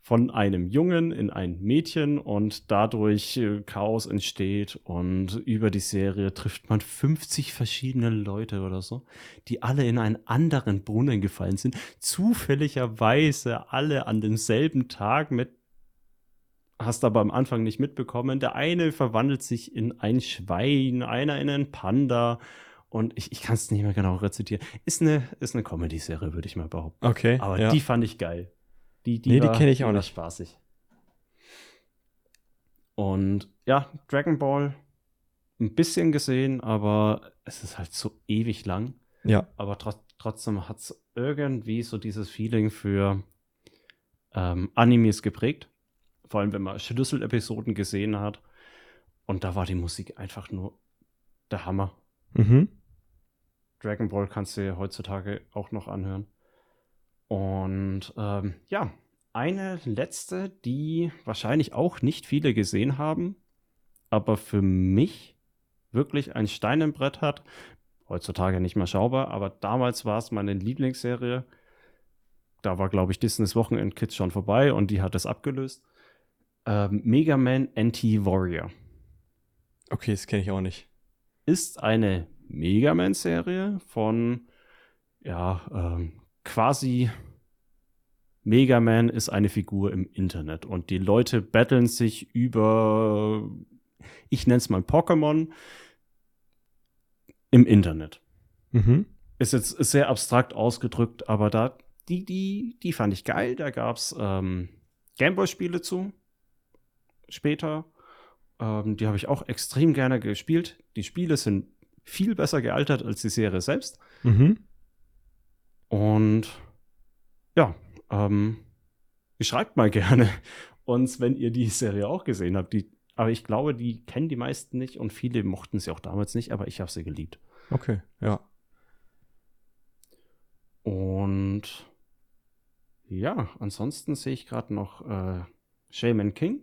Von einem Jungen in ein Mädchen und dadurch äh, Chaos entsteht und über die Serie trifft man 50 verschiedene Leute oder so, die alle in einen anderen Brunnen gefallen sind, zufälligerweise alle an demselben Tag mit hast aber am Anfang nicht mitbekommen. Der eine verwandelt sich in ein Schwein, einer in einen Panda und ich, ich kann es nicht mehr genau rezitieren. Ist eine, ist eine Comedy-Serie, würde ich mal behaupten.
Okay.
Aber
ja.
die fand ich geil. Die, die,
Nee, die
war-
kenn ich auch
war
nicht.
spaßig. Und ja, Dragon Ball ein bisschen gesehen, aber es ist halt so ewig lang.
ja.
Aber tro trotzdem hat es irgendwie so dieses Feeling für ähm, Animes geprägt. Vor allem, wenn man Schlüsselepisoden gesehen hat. Und da war die Musik einfach nur der Hammer.
Mhm.
Dragon Ball kannst du heutzutage auch noch anhören. Und ähm, ja, eine letzte, die wahrscheinlich auch nicht viele gesehen haben, aber für mich wirklich ein Stein im Brett hat. Heutzutage nicht mehr schaubar, aber damals war es meine Lieblingsserie. Da war, glaube ich, Disneys Wochenend Kids schon vorbei und die hat es abgelöst. Ähm, Mega Man NT Warrior
Okay, das kenne ich auch nicht.
ist eine Mega Man-Serie von, ja, ähm, quasi Mega Man ist eine Figur im Internet und die Leute battlen sich über, ich nenne es mal Pokémon, im Internet.
Mhm.
Ist jetzt sehr abstrakt ausgedrückt, aber da, die, die, die fand ich geil. Da gab es ähm, Gameboy-Spiele zu. Später. Ähm, die habe ich auch extrem gerne gespielt. Die Spiele sind viel besser gealtert als die Serie selbst.
Mhm.
Und ja, ähm, schreibt mal (laughs) gerne uns, wenn ihr die Serie auch gesehen habt. Die, aber ich glaube, die kennen die meisten nicht und viele mochten sie auch damals nicht, aber ich habe sie geliebt.
Okay, ja.
Und ja, ansonsten sehe ich gerade noch äh, Shaman King.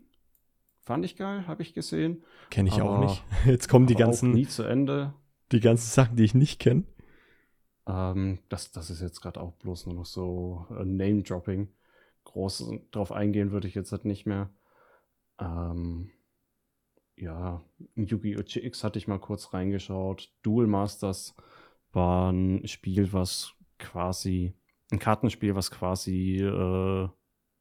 Fand ich geil, habe ich gesehen.
Kenne ich auch
Aber
nicht. (laughs) Jetzt kommen die
auch
ganzen,
nie zu Ende.
die ganzen Sachen, die ich nicht kenne.
Ähm, das, das ist jetzt gerade auch bloß nur noch so äh, Name-Dropping. Groß drauf eingehen würde ich jetzt halt nicht mehr. Ähm, ja, Yu-Gi-Oh! GX hatte ich mal kurz reingeschaut. Duel Masters war ein Spiel, was quasi, ein Kartenspiel, was quasi äh,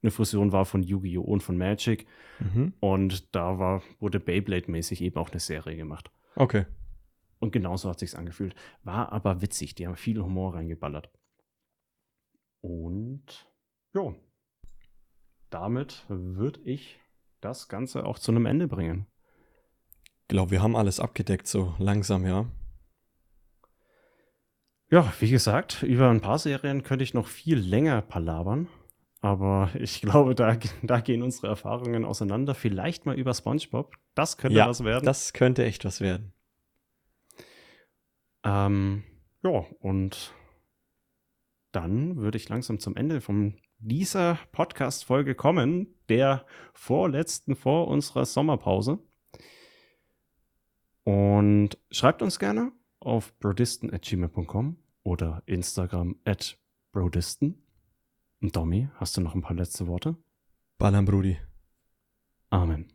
eine Fusion war von Yu-Gi-Oh! und von Magic.
Mhm.
Und da war, wurde Beyblade-mäßig eben auch eine Serie gemacht.
Okay.
Und genauso hat sich's angefühlt. War aber witzig. Die haben viel Humor reingeballert. Und ja, damit würde ich das Ganze auch zu einem Ende bringen.
Ich glaube, wir haben alles abgedeckt, so langsam, ja.
Ja, wie gesagt, über ein paar Serien könnte ich noch viel länger palabern. Aber ich glaube, da, da gehen unsere Erfahrungen auseinander. Vielleicht mal über SpongeBob. Das könnte
ja,
was werden.
das könnte echt was werden.
Ähm, ja, und dann würde ich langsam zum Ende von dieser Podcast-Folge kommen, der vorletzten vor unserer Sommerpause. Und schreibt uns gerne auf brodisten.gmail.com oder Instagram at brodisten. Und Domi, hast du noch ein paar letzte Worte?
Ballern, Brudi.
Amen.